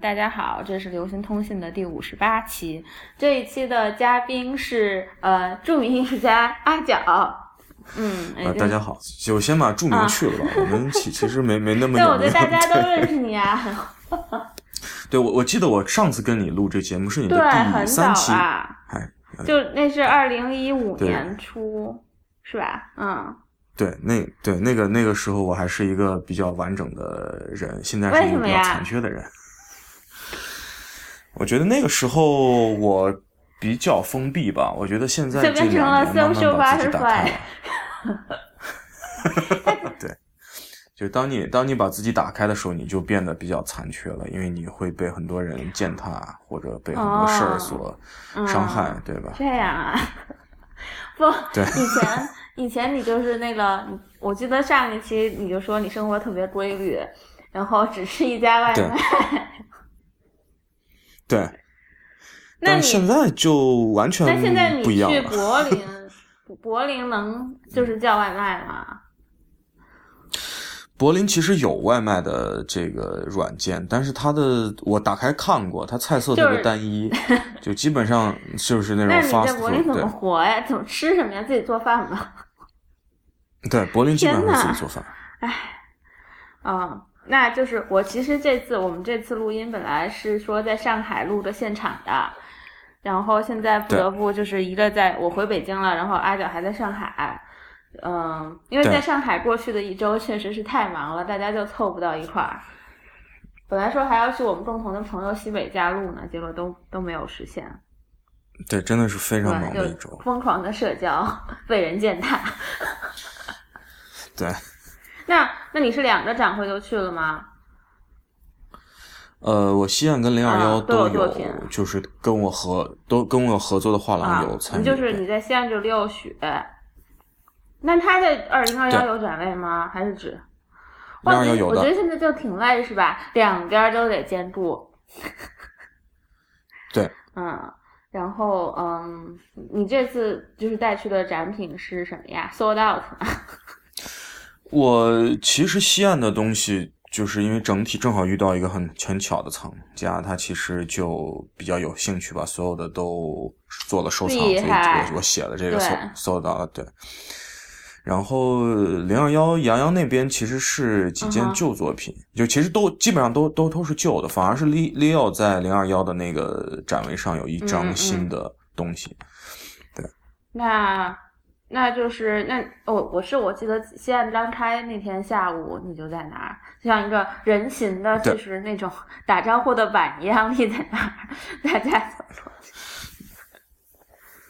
大家好，这是流行通信的第五十八期。这一期的嘉宾是呃著名艺术家阿角。嗯，啊，大家好，就先把著名去了吧。我们其其实没没那么对，我觉得大家都认识你啊。对，我我记得我上次跟你录这节目是你的第三期，哎，就那是二零一五年初，是吧？嗯。对，那对那个那个时候我还是一个比较完整的人，现在是一个比较残缺的人。我觉得那个时候我比较封闭吧，我觉得现在这两年慢慢把自己打开了。对，就当你当你把自己打开的时候，你就变得比较残缺了，因为你会被很多人践踏，或者被很多事儿所伤害，对吧？这样啊？不，对，以前。以前你就是那个，我记得上一期你就说你生活特别规律，然后只吃一家外卖。对。那你现在就完全那现在你去柏林，柏林能就是叫外卖吗？柏林其实有外卖的这个软件，但是它的我打开看过，它菜色特别单一，就基本上就是那种。那你在柏林怎么活呀？怎么吃什么呀？自己做饭吗？对，柏林基本上自己做饭。哎，啊，那就是我其实这次我们这次录音本来是说在上海录的现场的，然后现在不得不就是一个在我回北京了，然后阿角还在上海。嗯，因为在上海过去的一周确实是太忙了，大家就凑不到一块儿。本来说还要去我们共同的朋友西北家录呢，结果都都没有实现。对，真的是非常忙的一周，疯狂的社交，被人践踏。对，那那你是两个展会都去了吗？呃，我西岸跟零二幺都有，就是跟我合都跟我合作的画廊有参与。就是你在西岸就六雪，那他在二零二幺有展位吗？还是指？零二幺有的。我觉得现在就挺累，是吧？两边都得兼顾。对。嗯，然后嗯，你这次就是带去的展品是什么呀？Sold out。我其实西岸的东西，就是因为整体正好遇到一个很很巧的藏家，他其实就比较有兴趣，把所有的都做了收藏，所以我我写了这个搜搜到了对。然后零二幺杨洋那边其实是几件旧作品，就其实都基本上都都都是旧的，反而是 Leo 在零二幺的那个展位上有一张新的东西，对。那。那就是那我我是我记得西岸张开那天下午你就在那儿，就像一个人形的，就是那种打招呼的板一样立在那儿，大家走过去。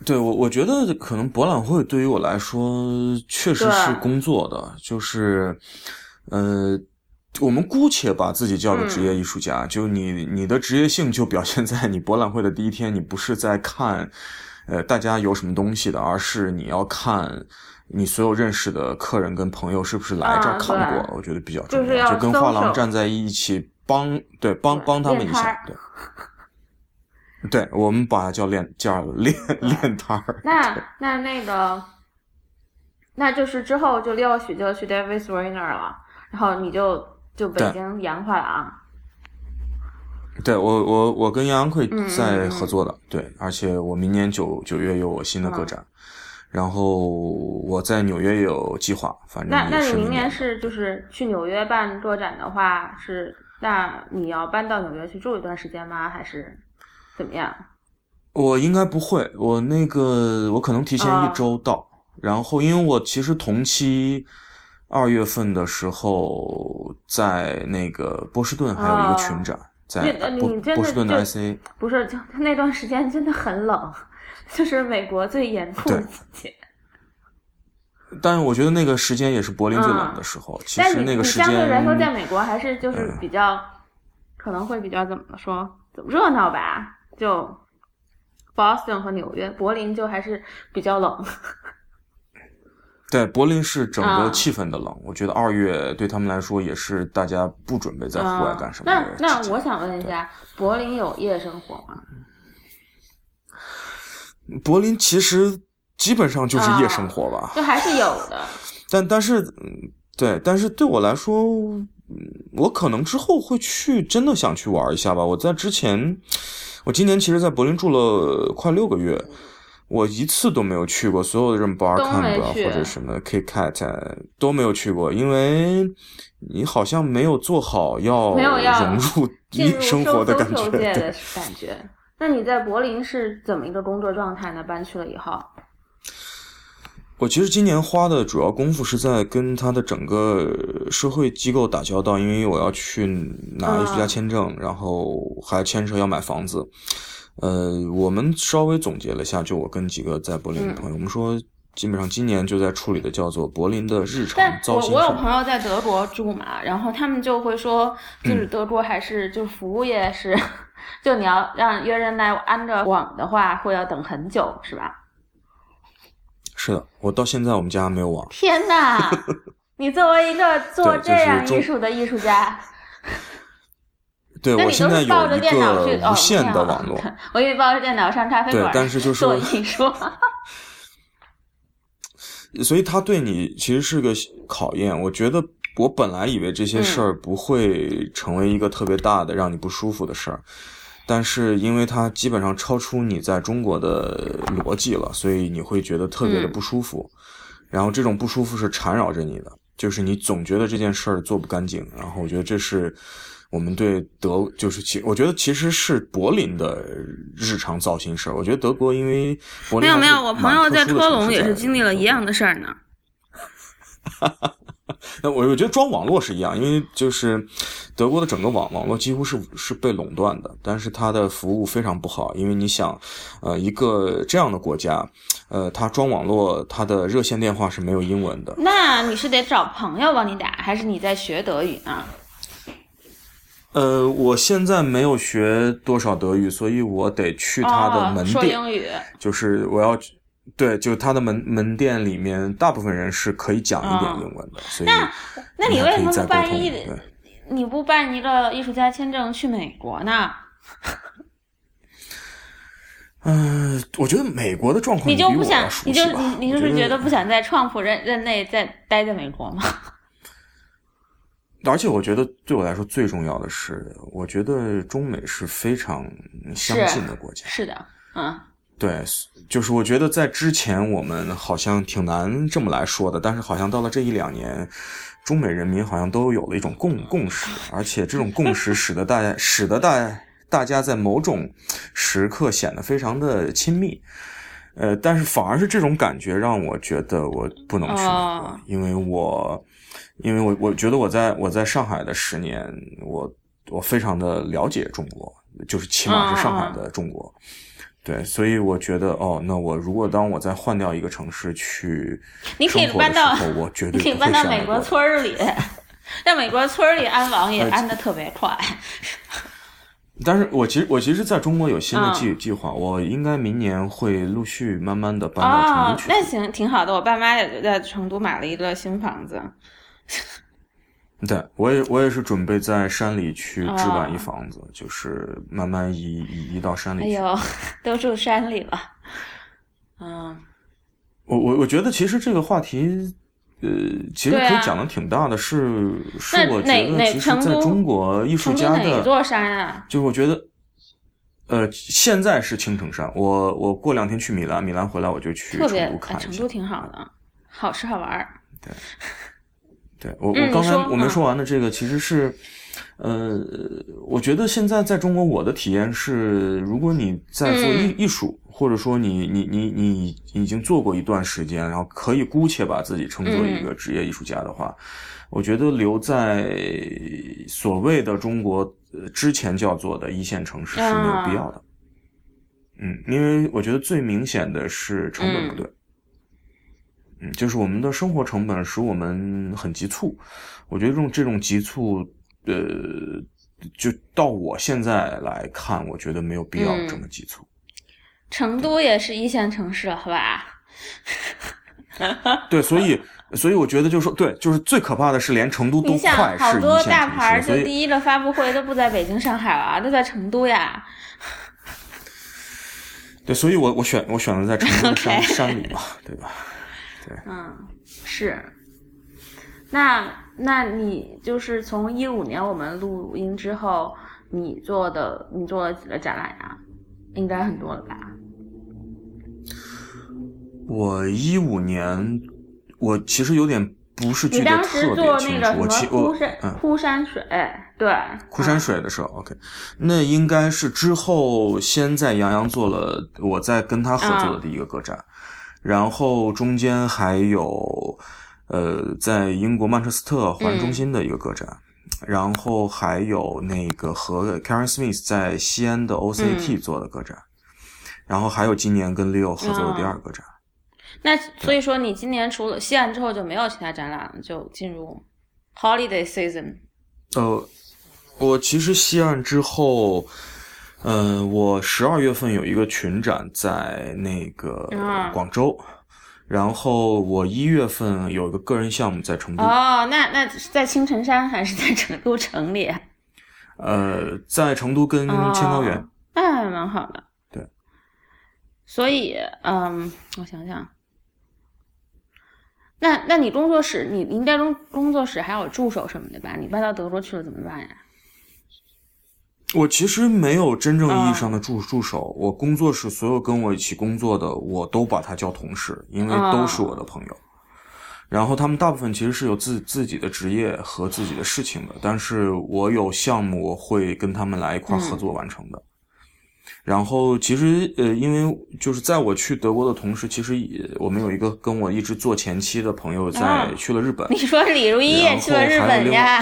对我我觉得可能博览会对于我来说确实是工作的，就是呃，我们姑且把自己叫做职业艺术家，就你你的职业性就表现在你博览会的第一天，你不是在看。呃，大家有什么东西的，而是你要看你所有认识的客人跟朋友是不是来这儿看过，我觉得比较重要。就跟画廊站在一起，帮对帮帮他们一下，对。对，我们把它叫练叫练练摊儿。那那那个，那就是之后就廖许就去 David s w i n e r 了，然后你就就北京洋画廊。对我，我我跟杨洋会在合作的，对，而且我明年九九月有我新的个展，然后我在纽约也有计划，反正那那你明年是就是去纽约办个展的话，是那你要搬到纽约去住一段时间吗？还是怎么样？我应该不会，我那个我可能提前一周到，然后因为我其实同期二月份的时候在那个波士顿还有一个群展。在波波士顿的 IC 不是，就那段时间真的很冷，就是美国最严酷的季节。但是我觉得那个时间也是柏林最冷的时候。其实那个时间相对来说，在美国还是就是比较可能会比较怎么说，怎么热闹吧？就 Boston 和纽约，柏林就还是比较冷。对，柏林是整个气氛的冷。我觉得二月对他们来说也是大家不准备在户外干什么。那那我想问一下，柏林有夜生活吗？柏林其实基本上就是夜生活吧，就还是有的。但但是，对，但是对我来说，我可能之后会去，真的想去玩一下吧。我在之前，我今年其实，在柏林住了快六个月，我一次都没有去过所有的这种 bar camp 或者什么 K cat 都没有去过，因为你好像没有做好要融入 生活的感觉。感觉。那你在柏林是怎么一个工作状态呢？搬去了以后？我其实今年花的主要功夫是在跟他的整个社会机构打交道，因为我要去拿艺术家签证，然后还牵扯要买房子。呃，我们稍微总结了一下，就我跟几个在柏林的朋友，我们说基本上今年就在处理的叫做柏林的日常糟心事。我我有朋友在德国住嘛，然后他们就会说，就是德国还是就是服务业是，就你要让约人来安着网的话，会要等很久，是吧？是的，我到现在我们家没有网。天哪！你作为一个做 这样艺术的艺术家，对我现在有一个无线的网络。我以为抱着电脑上咖啡馆，但是就是说艺术。所以他对你其实是个考验。我觉得我本来以为这些事儿不会成为一个特别大的让你不舒服的事儿。但是，因为它基本上超出你在中国的逻辑了，所以你会觉得特别的不舒服。然后这种不舒服是缠绕着你的，就是你总觉得这件事儿做不干净。然后我觉得这是我们对德，就是其我觉得其实是柏林的日常糟心事儿。我觉得德国因为柏林没有没有，我朋友在科隆也是经历了一样的事儿呢。哈哈。那我我觉得装网络是一样，因为就是德国的整个网网络几乎是是被垄断的，但是它的服务非常不好，因为你想，呃，一个这样的国家，呃，它装网络，它的热线电话是没有英文的。那你是得找朋友帮你打，还是你在学德语呢？呃，我现在没有学多少德语，所以我得去他的门店，说英语，就是我要。对，就他的门门店里面，大部分人是可以讲一点英文的，所以那那你为什么不办一你不办一个艺术家签证去美国呢？嗯，我觉得美国的状况你就不想，你就你你就是觉得不想在创普任任内再待在美国吗？而且我觉得对我来说最重要的是，我觉得中美是非常相近的国家。是的，嗯。对，就是我觉得在之前我们好像挺难这么来说的，但是好像到了这一两年，中美人民好像都有了一种共共识，而且这种共识使得大家使得大大家在某种时刻显得非常的亲密，呃，但是反而是这种感觉让我觉得我不能去，因为我因为我我觉得我在我在上海的十年，我我非常的了解中国，就是起码是上海的中国。对，所以我觉得，哦，那我如果当我再换掉一个城市去你可以搬到，我绝对可以搬到美国村儿里，在美国村儿里安网也安的特别快。但是我其实我其实在中国有新的计计划，我应该明年会陆续慢慢的搬到成都去。那行挺好的，我爸妈也在成都买了一个新房子。对，我也我也是准备在山里去置办一房子，就是慢慢移移移到山里去。哎呦，都住山里了，嗯。我我我觉得其实这个话题，呃，其实可以讲的挺大的，是是我觉得其实在中国艺术家的哪座山啊？就是我觉得，呃，现在是青城山。我我过两天去米兰，米兰回来我就去成都看成都挺好的，好吃好玩。对。对我，我刚才我没说完的这个其实是，呃，我觉得现在在中国，我的体验是，如果你在做艺艺术，或者说你你你你已经做过一段时间，然后可以姑且把自己称作一个职业艺术家的话，我觉得留在所谓的中国之前叫做的一线城市是没有必要的。嗯，因为我觉得最明显的是成本不对。嗯，就是我们的生活成本使我们很急促，我觉得这种这种急促，呃，就到我现在来看，我觉得没有必要这么急促。成都也是一线城市，好吧？对，所以所以我觉得就是说，对，就是最可怕的是连成都都快是好多大牌就第一个发布会都不在北京、上海了，都在成都呀。对，所以我我选我选择在成都山 山里嘛，对吧？嗯，是。那那你就是从一五年我们录音之后，你做的你做了几个展览呀？应该很多了吧？我一五年，我其实有点不是记得特别清楚。我其我嗯，枯山水对，枯山水的时候，OK，那应该是之后先在杨洋做了，我在跟他合作的第一个个展，然后中间还有呃，在英国曼彻斯特环中心的一个个展，然后还有那个和 Karen Smith 在西安的 OCT 做的个展，然后还有今年跟 Leo 合作的第二个展。那所以说，你今年除了西安之后就没有其他展览了，就进入 holiday season。呃，我其实西安之后，嗯，我十二月份有一个群展在那个广州，然后我一月份有一个个人项目在成都。哦，那那在青城山还是在成都城里？呃，在成都跟千高原，那还蛮好的。对，所以，嗯，我想想。那那你工作室，你应该工工作室还有助手什么的吧？你搬到德国去了怎么办呀？我其实没有真正意义上的助助手，我工作室所有跟我一起工作的，我都把他叫同事，因为都是我的朋友。然后他们大部分其实是有自自己的职业和自己的事情的，但是我有项目，我会跟他们来一块合作完成的。然后其实呃，因为就是在我去德国的同时，其实也我们有一个跟我一直做前妻的朋友在去了日本。你说李如一也去了日本呀？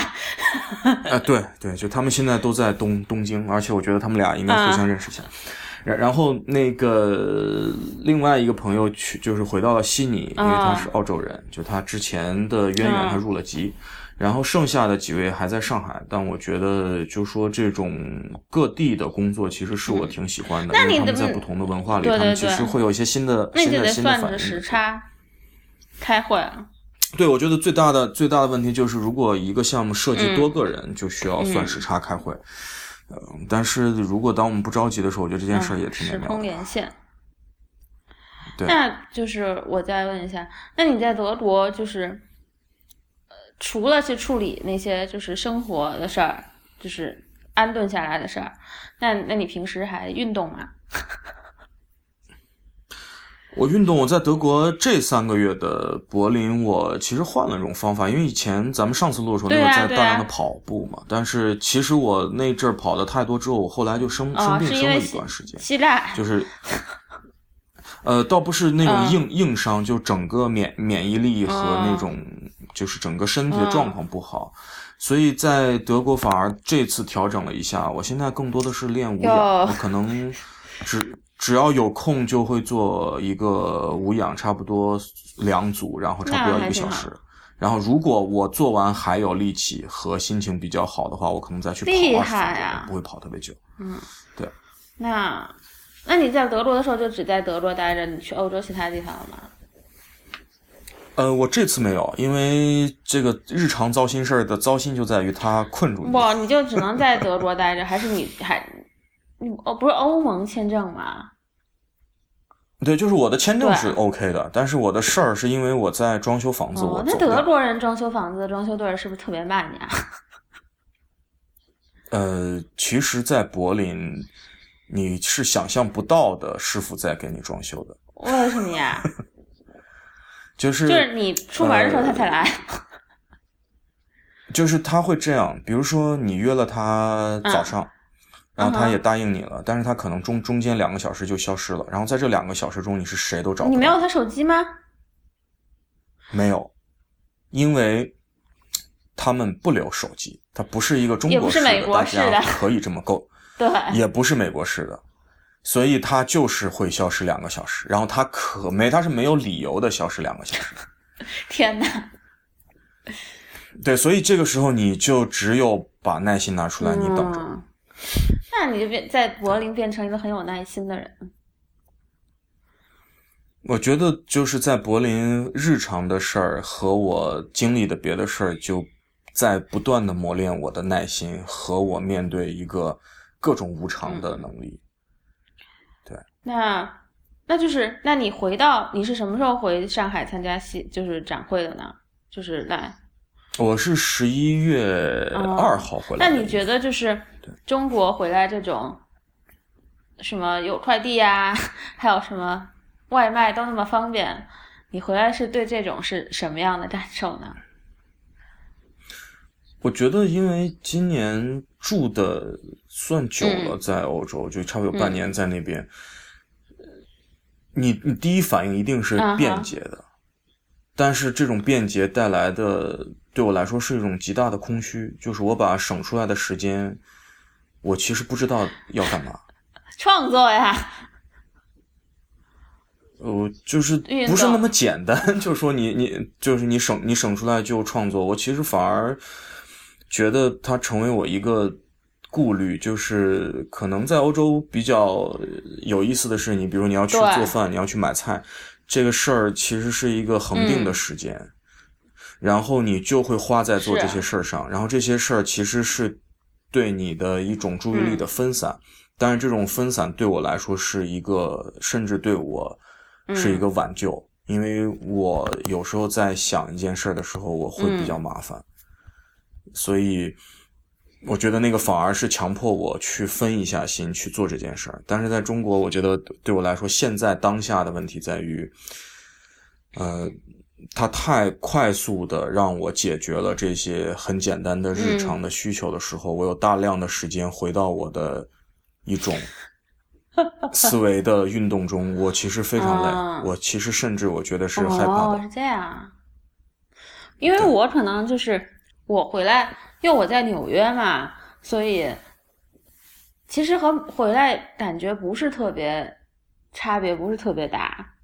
啊，对对，就他们现在都在东东京，而且我觉得他们俩应该互相认识一下。然然后那个另外一个朋友去就是回到了悉尼，因为他是澳洲人，就他之前的渊源他入了籍。然后剩下的几位还在上海，但我觉得就说这种各地的工作其实是我挺喜欢的，因为他们在不同的文化里，他们其实会有一些新的新的新的反应。时差开会。对，我觉得最大的最大的问题就是，如果一个项目涉及多个人，就需要算时差开会。嗯，但是如果当我们不着急的时候，我觉得这件事也挺美妙。时空连线。对。那就是我再问一下，那你在德国就是？除了去处理那些就是生活的事儿，就是安顿下来的事儿，那那你平时还运动吗？我运动，我在德国这三个月的柏林，我其实换了一种方法，因为以前咱们上次录的时候，那会在大量的跑步嘛。但是其实我那阵儿跑的太多之后，我后来就生生病生了一段时间，期待 就是。呃，倒不是那种硬硬伤，就整个免免疫力和那种，就是整个身体的状况不好，所以在德国反而这次调整了一下。我现在更多的是练无氧，我可能只只要有空就会做一个无氧，差不多两组，然后差不多一个小时。然后如果我做完还有力气和心情比较好的话，我可能再去跑二十分钟，不会跑特别久。嗯，对。那。那你在德国的时候就只在德国待着，你去欧洲其他地方了吗？呃，我这次没有，因为这个日常糟心事儿的糟心就在于它困住你。不，你就只能在德国待着，还是你还你哦，不是欧盟签证吗？对，就是我的签证是 OK 的，但是我的事儿是因为我在装修房子。哦，那德国人装修房子的装修队是不是特别慢呀？呃，其实，在柏林。你是想象不到的师傅在给你装修的，为什么呀？就是就是你出门的时候他才来，就是他会这样，比如说你约了他早上，然后他也答应你了，但是他可能中中间两个小时就消失了，然后在这两个小时中你是谁都找不到。你没有他手机吗？没有，因为他们不留手机，他不是一个中国式的，大家可以这么够。对，也不是美国式的，所以它就是会消失两个小时，然后它可没，它是没有理由的消失两个小时。天哪！对，所以这个时候你就只有把耐心拿出来，你等着。那你就变在柏林变成一个很有耐心的人。我觉得就是在柏林，日常的事儿和我经历的别的事儿，就在不断的磨练我的耐心和我面对一个。各种无常的能力，对。那那就是那你回到你是什么时候回上海参加戏就是展会的呢？就是来，我是十一月二号回来。那你觉得就是中国回来这种什么有快递啊，还有什么外卖都那么方便，你回来是对这种是什么样的感受呢？我觉得，因为今年住的算久了，在欧洲就差不多有半年在那边，你你第一反应一定是便捷的，但是这种便捷带来的对我来说是一种极大的空虚，就是我把省出来的时间，我其实不知道要干嘛，创作呀，呃，就是不是那么简单，就是说你你就是你省你省出来就创作，我其实反而。觉得它成为我一个顾虑，就是可能在欧洲比较有意思的是，你比如你要去做饭，你要去买菜，这个事儿其实是一个恒定的时间，然后你就会花在做这些事儿上，然后这些事儿其实是对你的一种注意力的分散，但是这种分散对我来说是一个，甚至对我是一个挽救，因为我有时候在想一件事儿的时候，我会比较麻烦。所以，我觉得那个反而是强迫我去分一下心去做这件事儿。但是在中国，我觉得对我来说，现在当下的问题在于，呃，它太快速的让我解决了这些很简单的日常的需求的时候，我有大量的时间回到我的一种 思维的运动中。我其实非常累，我其实甚至我觉得是害怕的。是这样，因为我可能就是。我回来，因为我在纽约嘛，所以其实和回来感觉不是特别差别，不是特别大。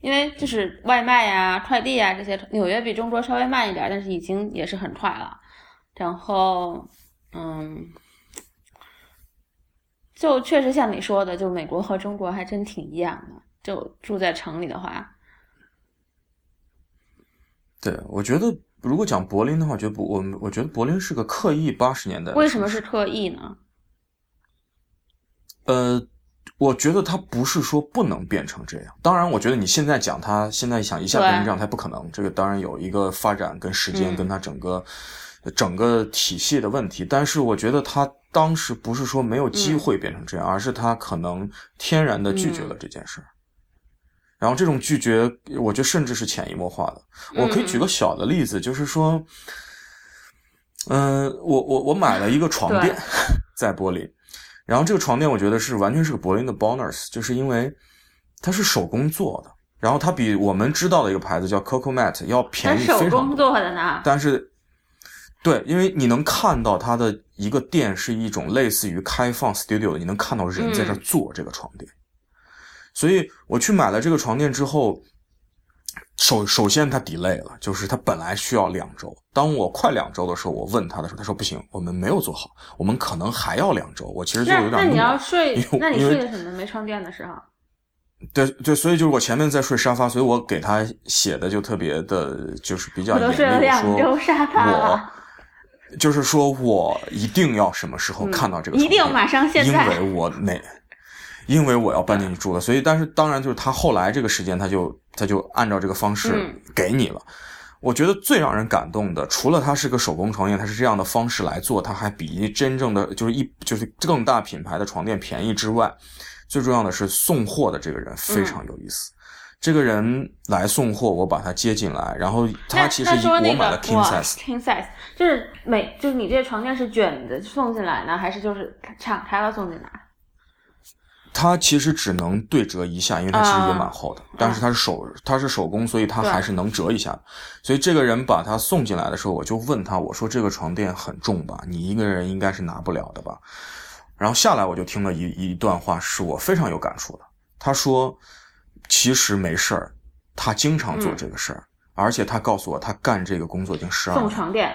因为就是外卖呀、快递呀这些，纽约比中国稍微慢一点，但是已经也是很快了。然后，嗯，就确实像你说的，就美国和中国还真挺一样的。就住在城里的话，对，我觉得。如果讲柏林的话，觉得不，我我觉得柏林是个刻意八十年代。为什么是刻意呢？呃，我觉得它不是说不能变成这样。当然，我觉得你现在讲它，现在想一下变成这样，它不可能。这个当然有一个发展跟时间跟它整个整个体系的问题。但是，我觉得它当时不是说没有机会变成这样，而是它可能天然的拒绝了这件事儿。然后这种拒绝，我觉得甚至是潜移默化的。我可以举个小的例子，就是说，嗯，我我我买了一个床垫，在柏林，然后这个床垫我觉得是完全是个柏林的 Bonus，就是因为它是手工做的，然后它比我们知道的一个牌子叫 Coco Mat 要便宜非常多。手工做的呢？但是，对，因为你能看到它的一个店是一种类似于开放 studio 的，你能看到人在这做这个床垫。所以我去买了这个床垫之后，首首先它 delay 了，就是它本来需要两周。当我快两周的时候，我问他的时候，他说不行，我们没有做好，我们可能还要两周。我其实就有点那你要睡，那你睡的什么？没床垫的时候？对对，所以就是我前面在睡沙发，所以我给他写的就特别的，就是比较严厉，我就是说我一定要什么时候看到这个，一定马上现在，因为我哪。因为我要搬进去住了，所以但是当然就是他后来这个时间他就他就按照这个方式给你了。我觉得最让人感动的，除了他是个手工床垫，他是这样的方式来做，他还比真正的就是一就是更大品牌的床垫便宜之外，最重要的是送货的这个人非常有意思。这个人来送货，我把他接进来，然后他其实我买了 king size，king size 就是每就是你这个床垫是卷的送进来呢，还是就是敞开了送进来？它其实只能对折一下，因为它其实也蛮厚的，但是它是手，它是手工，所以它还是能折一下。所以这个人把它送进来的时候，我就问他，我说这个床垫很重吧？你一个人应该是拿不了的吧？然后下来我就听了一一段话，是我非常有感触的。他说，其实没事儿，他经常做这个事儿，而且他告诉我，他干这个工作已经十二年。送床垫。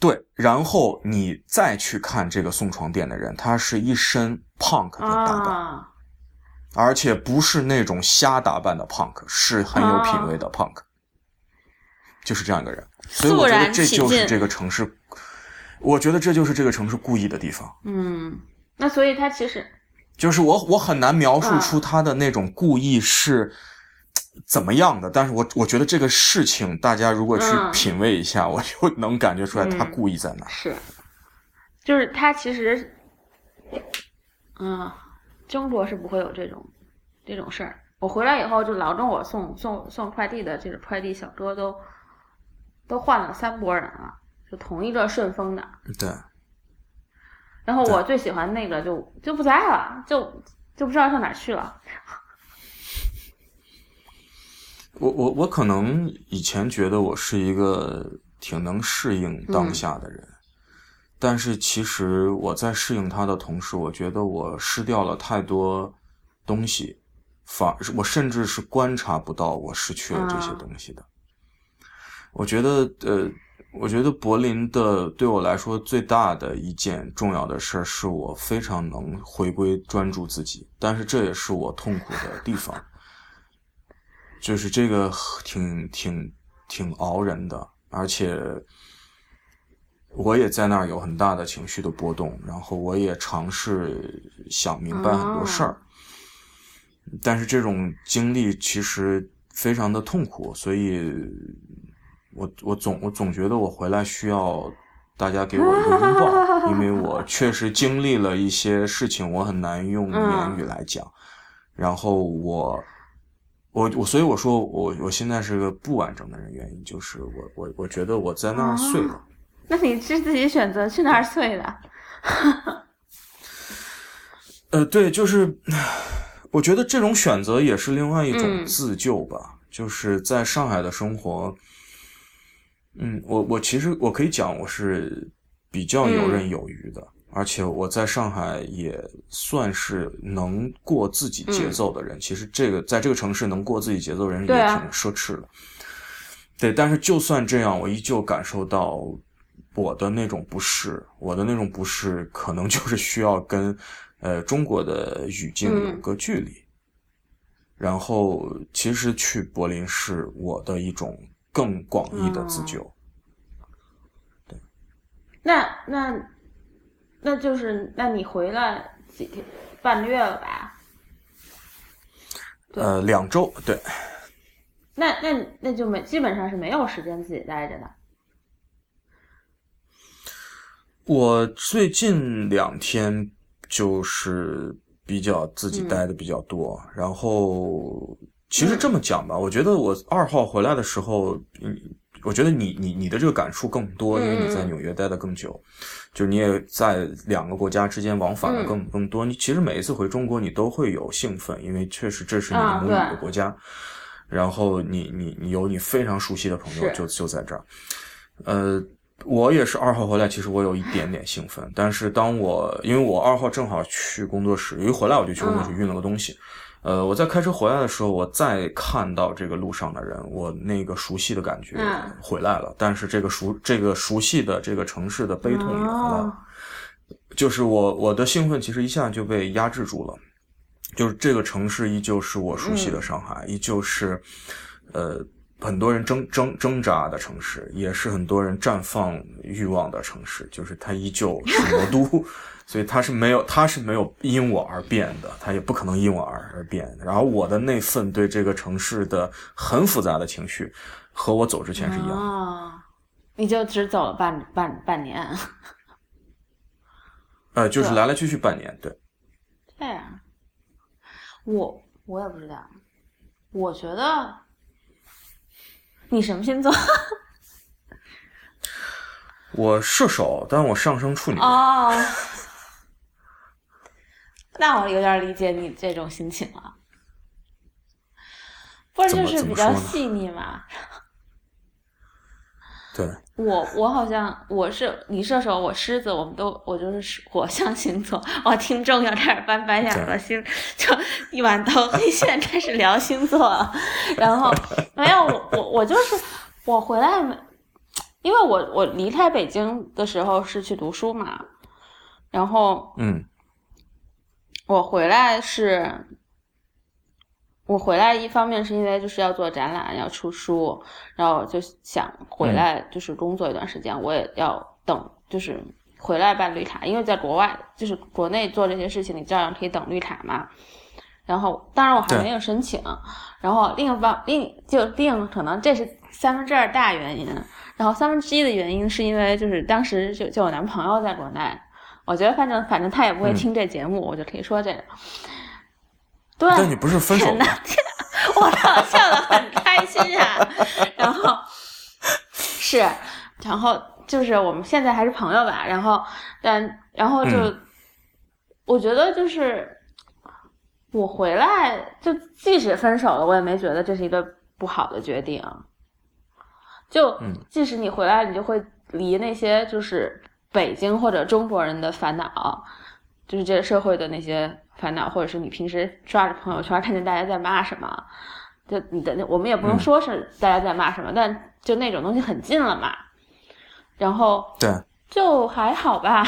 对，然后你再去看这个送床垫的人，他是一身 punk 的打扮，而且不是那种瞎打扮的 punk，是很有品位的 punk，就是这样一个人。所以我觉得这就是这个城市，我觉得这就是这个城市故意的地方。嗯，那所以他其实就是我，我很难描述出他的那种故意是。怎么样的，但是我我觉得这个事情，大家如果去品味一下，我就能感觉出来他故意在哪。是，就是他其实，嗯，中国是不会有这种这种事儿。我回来以后，就老跟我送送送快递的这个快递小哥都都换了三波人了，就同一个顺丰的。对。然后我最喜欢那个就就不在了，就就不知道上哪去了。我我我可能以前觉得我是一个挺能适应当下的人，但是其实我在适应它的同时，我觉得我失掉了太多东西，反我甚至是观察不到我失去了这些东西的。我觉得，呃，我觉得柏林的对我来说最大的一件重要的事儿，是我非常能回归专注自己，但是这也是我痛苦的地方。就是这个挺挺挺熬人的，而且我也在那儿有很大的情绪的波动，然后我也尝试想明白很多事儿，但是这种经历其实非常的痛苦，所以我我总我总觉得我回来需要大家给我一个拥抱，因为我确实经历了一些事情，我很难用言语来讲，然后我。我我所以我说我我现在是个不完整的人，原因就是我我我觉得我在那儿碎了。那你是自己选择去那儿碎的？呃，对，就是 我觉得这种选择也是另外一种自救吧。就是在上海的生活，嗯，我我其实我可以讲我是比较游刃有余的。而且我在上海也算是能过自己节奏的人。其实这个在这个城市能过自己节奏的人也挺奢侈的。对，但是就算这样，我依旧感受到我的那种不适。我的那种不适，可能就是 需要跟呃中国的语境有个距离。然后，其实去柏林是我的一种更广义的自救。对，那那。那就是，那你回来几天，半个月了吧？呃，两周，对。那那那就没，基本上是没有时间自己待着的。我最近两天就是比较自己待的比较多，然后其实这么讲吧，我觉得我二号回来的时候，嗯。我觉得你你你的这个感触更多，因为你在纽约待的更久，就你也在两个国家之间往返的更更多。你其实每一次回中国，你都会有兴奋，因为确实这是你的母语的国家。然后你你你有你非常熟悉的朋友就就在这儿。呃，我也是二号回来，其实我有一点点兴奋，但是当我因为我二号正好去工作室，一回来我就去工作室运了个东西。呃，我在开车回来的时候，我再看到这个路上的人，我那个熟悉的感觉回来了。但是这个熟这个熟悉的这个城市的悲痛也回来了。就是我我的兴奋其实一下就被压制住了。就是这个城市依旧是我熟悉的上海，依旧是呃很多人挣挣挣扎的城市，也是很多人绽放欲望的城市。就是它依旧是魔都。所以它是没有，它是没有因我而变的，它也不可能因我而而变。然后我的那份对这个城市的很复杂的情绪，和我走之前是一样。啊，你就只走了半半半年？呃，就是来来去去半年，对。这样，我我也不知道。我觉得你什么星座？我射手，但我上升处女。哦。那我有点理解你这种心情了，不是就是比较细腻嘛？对，我我好像我是你射手，我狮子，我们都我就是火象星座。我听众要开始翻白眼了，星就一碗豆黑，现在开始聊星座，然后没有我我我就是我回来没，因为我我离开北京的时候是去读书嘛，然后嗯。我回来是，我回来一方面是因为就是要做展览，要出书，然后就想回来就是工作一段时间，我也要等，就是回来办绿卡，因为在国外就是国内做这些事情，你照样可以等绿卡嘛。然后当然我还没有申请，然后另一方另就另可能这是三分之二大原因，然后三分之一的原因是因为就是当时就就我男朋友在国内，我觉得反正反正他也不会听这节目，我就可以说这个。对，但你不是分手吗？我操，笑得很开心呀！然后是，然后就是我们现在还是朋友吧。然后，但然后就，我觉得就是我回来，就即使分手了，我也没觉得这是一个不好的决定。就即使你回来，你就会离那些就是北京或者中国人的烦恼，就是这个社会的那些。烦恼，或者是你平时刷着朋友圈看见大家在骂什么，就你的那我们也不能说是大家在骂什么，但就那种东西很近了嘛。然后对，就还好吧。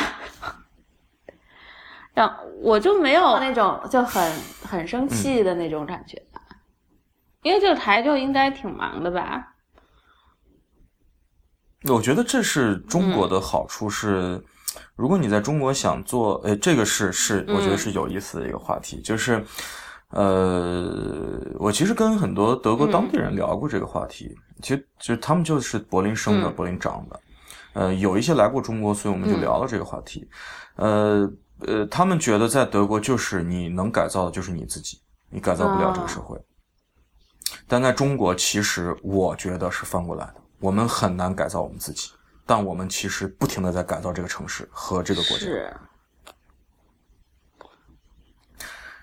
让我就没有那种就很很生气的那种感觉，因为这个台就应该挺忙的吧。我觉得这是中国的好处是。如果你在中国想做，呃，这个是是，我觉得是有意思的一个话题，就是，呃，我其实跟很多德国当地人聊过这个话题，其实其实他们就是柏林生的，柏林长的，呃，有一些来过中国，所以我们就聊了这个话题，呃呃，他们觉得在德国就是你能改造的就是你自己，你改造不了这个社会，但在中国其实我觉得是翻过来的，我们很难改造我们自己。但我们其实不停的在改造这个城市和这个国家，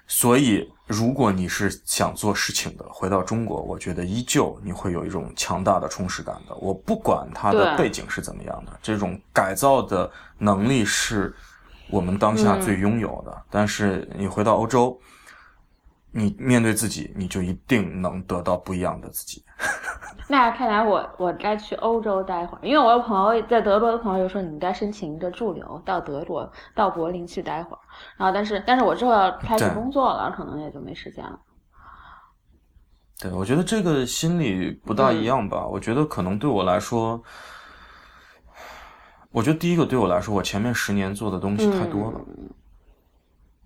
所以如果你是想做事情的，回到中国，我觉得依旧你会有一种强大的充实感的。我不管它的背景是怎么样的，这种改造的能力是我们当下最拥有的。但是你回到欧洲。你面对自己，你就一定能得到不一样的自己。那看来我我该去欧洲待会儿，因为我有朋友在德国的朋友说，你该申请一个驻留到德国，到柏林去待会儿。然后，但是但是我之后要开始工作了，可能也就没时间了。对，我觉得这个心理不大一样吧。我觉得可能对我来说，我觉得第一个对我来说，我前面十年做的东西太多了，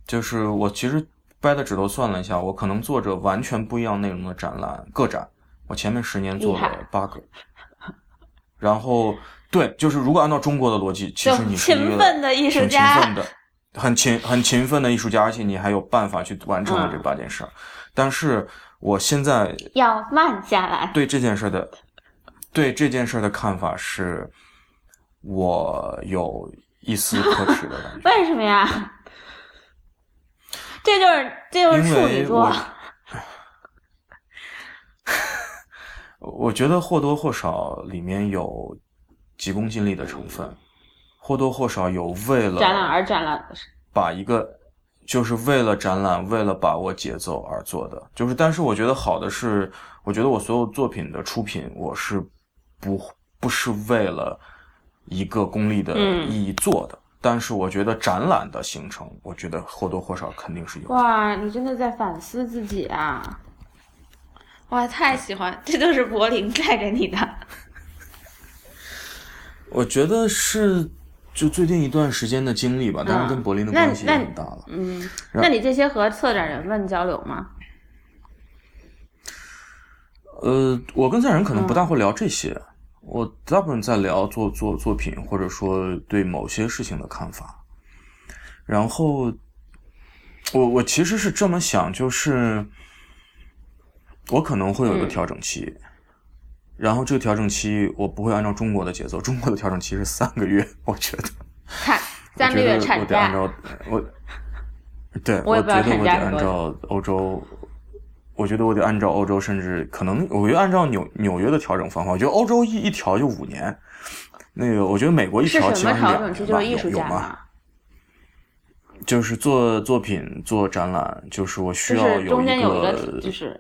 就是我其实。掰着指头算了一下，我可能做着完全不一样内容的展览，个展。我前面十年做了八个，然后对，就是如果按照中国的逻辑，其实你是一个很勤奋的、很勤很勤奋的艺术家，而且你还有办法去完成了这八件事儿。但是我现在要慢下来。对这件事的，对这件事的看法是，我有一丝可耻的感觉。为什么呀？这就是这就是处女座。我觉得或多或少里面有急功近利的成分，或多或少有为了展览而展览的，把一个就是为了展览，为了把握节奏而做的。就是，但是我觉得好的是，我觉得我所有作品的出品，我是不不是为了一个功利的意义做的。但是我觉得展览的形成，我觉得或多或少肯定是有。哇，你真的在反思自己啊！哇，太喜欢，这都是柏林带给你的。我觉得是就最近一段时间的经历吧，当然跟柏林的关系也很大了。嗯，那你这些和策展人们交流吗？呃，我跟策展人可能不大会聊这些。我大部分在聊做做作品，或者说对某些事情的看法。然后，我我其实是这么想，就是我可能会有一个调整期，然后这个调整期我不会按照中国的节奏，中国的调整期是三个月，我觉得。看三个月产假。我得按照 我，对，我觉得我得按照欧洲。我觉得我得按照欧洲，甚至可能，我觉得按照纽纽约的调整方法，我觉得欧洲一一调就五年。那个，我觉得美国一调起码两年吧，有吗？就是做作品、做展览，就是我需要有一个，就是，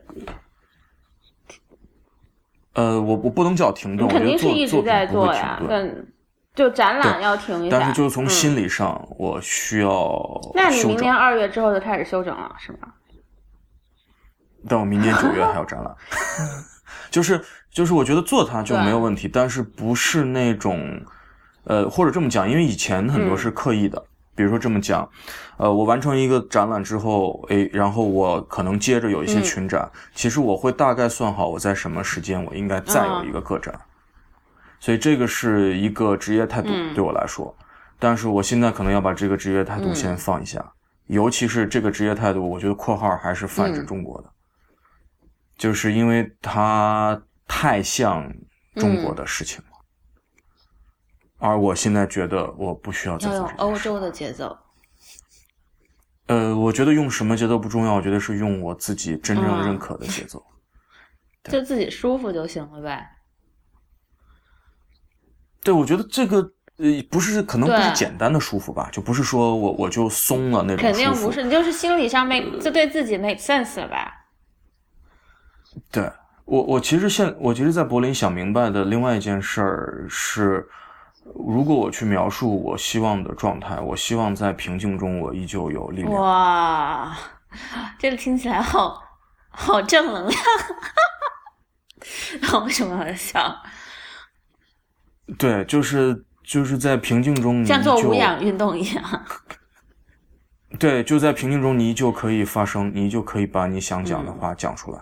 呃，我我不能叫停顿，肯定是一直在做呀。但就展览要停一下，但是就是从心理上，我需要。那你明年二月之后就开始休整了，是吗？但我明年九月 还有展览，就是就是，我觉得做它就没有问题，但是不是那种，呃，或者这么讲，因为以前很多是刻意的，比比如说这么讲，呃，我完成一个展览之后，诶，然后我可能接着有一些群展，其实我会大概算好我在什么时间我应该再有一个个展，所以这个是一个职业态度对我来说，但是我现在可能要把这个职业态度先放一下，尤其是这个职业态度，我觉得括号还是泛指中国的，就是因为它太像中国的事情了。而我现在觉得我不需要再用欧洲的节奏。呃，我觉得用什么节奏不重要，我觉得是用我自己真正认可的节奏，就自己舒服就行了呗。对，我觉得这个呃不是可能不是简单的舒服吧，就不是说我我就松了那种。肯定不是，你就是心理上 make 这对自己 make sense 了吧？对我，我其实现我其实，在柏林想明白的另外一件事儿是。如果我去描述我希望的状态，我希望在平静中我依旧有力量。哇，这个听起来好好正能量。那为什么要笑？对，就是就是在平静中，像做无氧运动一样。对，就在平静中，你依旧可以发声，你依旧可以把你想讲的话讲出来，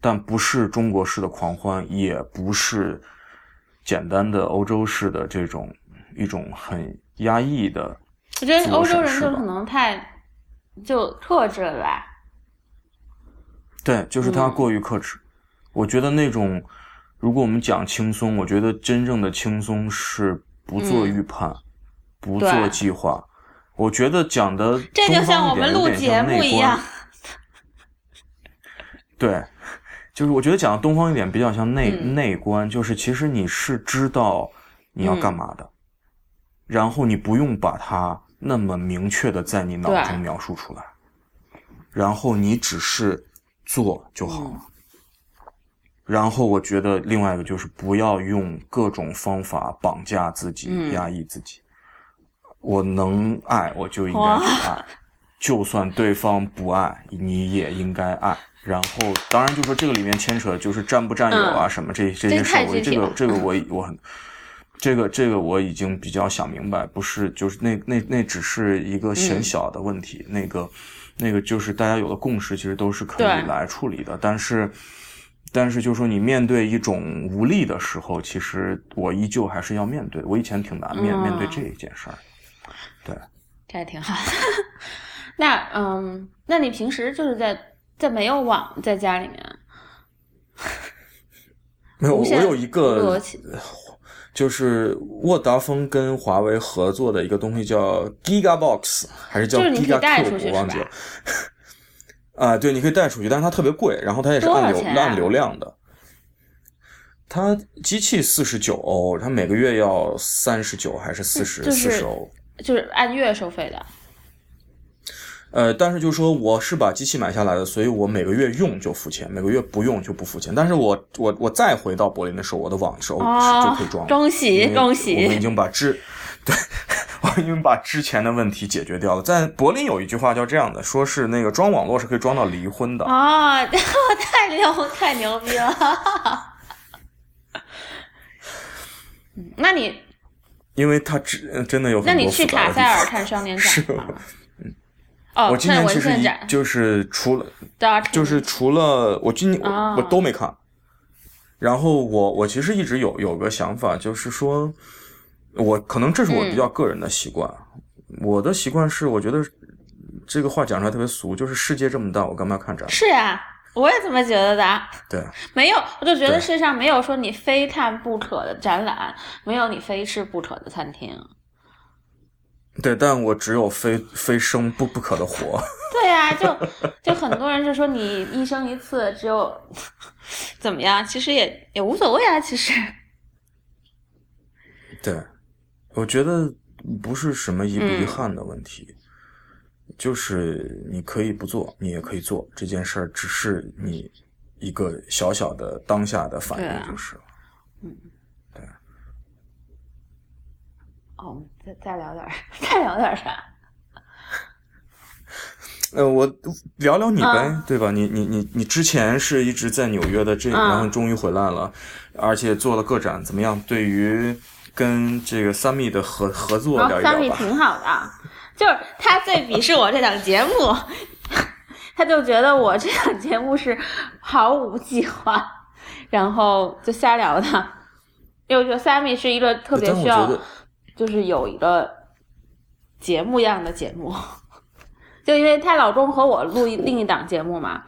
但不是中国式的狂欢，也不是。简单的欧洲式的这种一种很压抑的，我觉得欧洲人就可能太就克制了吧。对，就是他过于克制。我觉得那种，如果我们讲轻松，我觉得真正的轻松是不做预判，不做计划。我觉得讲的这就像我们录节目一样。对。就是我觉得讲的东方一点比较像内内观，就是其实你是知道你要干嘛的，然后你不用把它那么明确的在你脑中描述出来，然后你只是做就好了。然后我觉得另外一个就是不要用各种方法绑架自己、压抑自己。我能爱我就应该去爱，就算对方不爱你也应该爱。然后，当然，就说这个里面牵扯就是占不占有啊，什么这这些事我这个这个我我很，这个这个我已经比较想明白，不是就是那那那只是一个很小的问题，那个那个就是大家有的共识，其实都是可以来处理的。但是但是，就说你面对一种无力的时候，其实我依旧还是要面对。我以前挺难面面对这一件事儿，对，这还挺好。那嗯，那你平时就是在。在没有网，在家里面，没有。我有一个，就是沃达丰跟华为合作的一个东西，叫 Gigabox，还是叫 Giga？我忘记了。啊，对，你可以带出去，但是它特别贵，然后它也是按流按流量的。它机器四十九欧，它每个月要三十九还是四十四十欧？就是按月收费的。呃，但是就是说，我是把机器买下来的，所以我每个月用就付钱，每个月不用就不付钱。但是我我我再回到柏林的时候，我的网是就可以装。恭喜恭喜！我们已经把之，对，我已经把之前的问题解决掉了。在柏林有一句话叫这样的，说是那个装网络是可以装到离婚的。啊，太牛太牛逼了！那你，因为他真真的有那你去卡塞尔看双年展吗？我今年其实一就是除了，就是除了我今年我都没看。然后我我其实一直有有个想法，就是说，我可能这是我比较个人的习惯。我的习惯是，我觉得这个话讲出来特别俗，就是世界这么大，我干嘛要看展？是呀，我也这么觉得的。对，没有，我就觉得世界上没有说你非看不可的展览，没有你非吃不可的餐厅。对，但我只有非非生不不可的活。对呀，就就很多人就说你一生一次，只有怎么样？其实也也无所谓啊。其实，对，我觉得不是什么遗不遗憾的问题，就是你可以不做，你也可以做这件事儿，只是你一个小小的当下的反应就是了。嗯。对哦，再再聊点，再聊点 啥？呃，我聊聊你呗，对吧？你你你你之前是一直在纽约的，这然后终于回来了，而且做了个展，怎么样？对于跟这个 Sammy 的合合作聊一聊吧。Sammy 挺好的，就是他最鄙视我这档节目，他就觉得我这档节目是毫无计划，然后就瞎聊的。因为我觉得 Sammy 是一个特别需要，就是有一个节目样的节目，就因为她老钟和我录另一档节目嘛。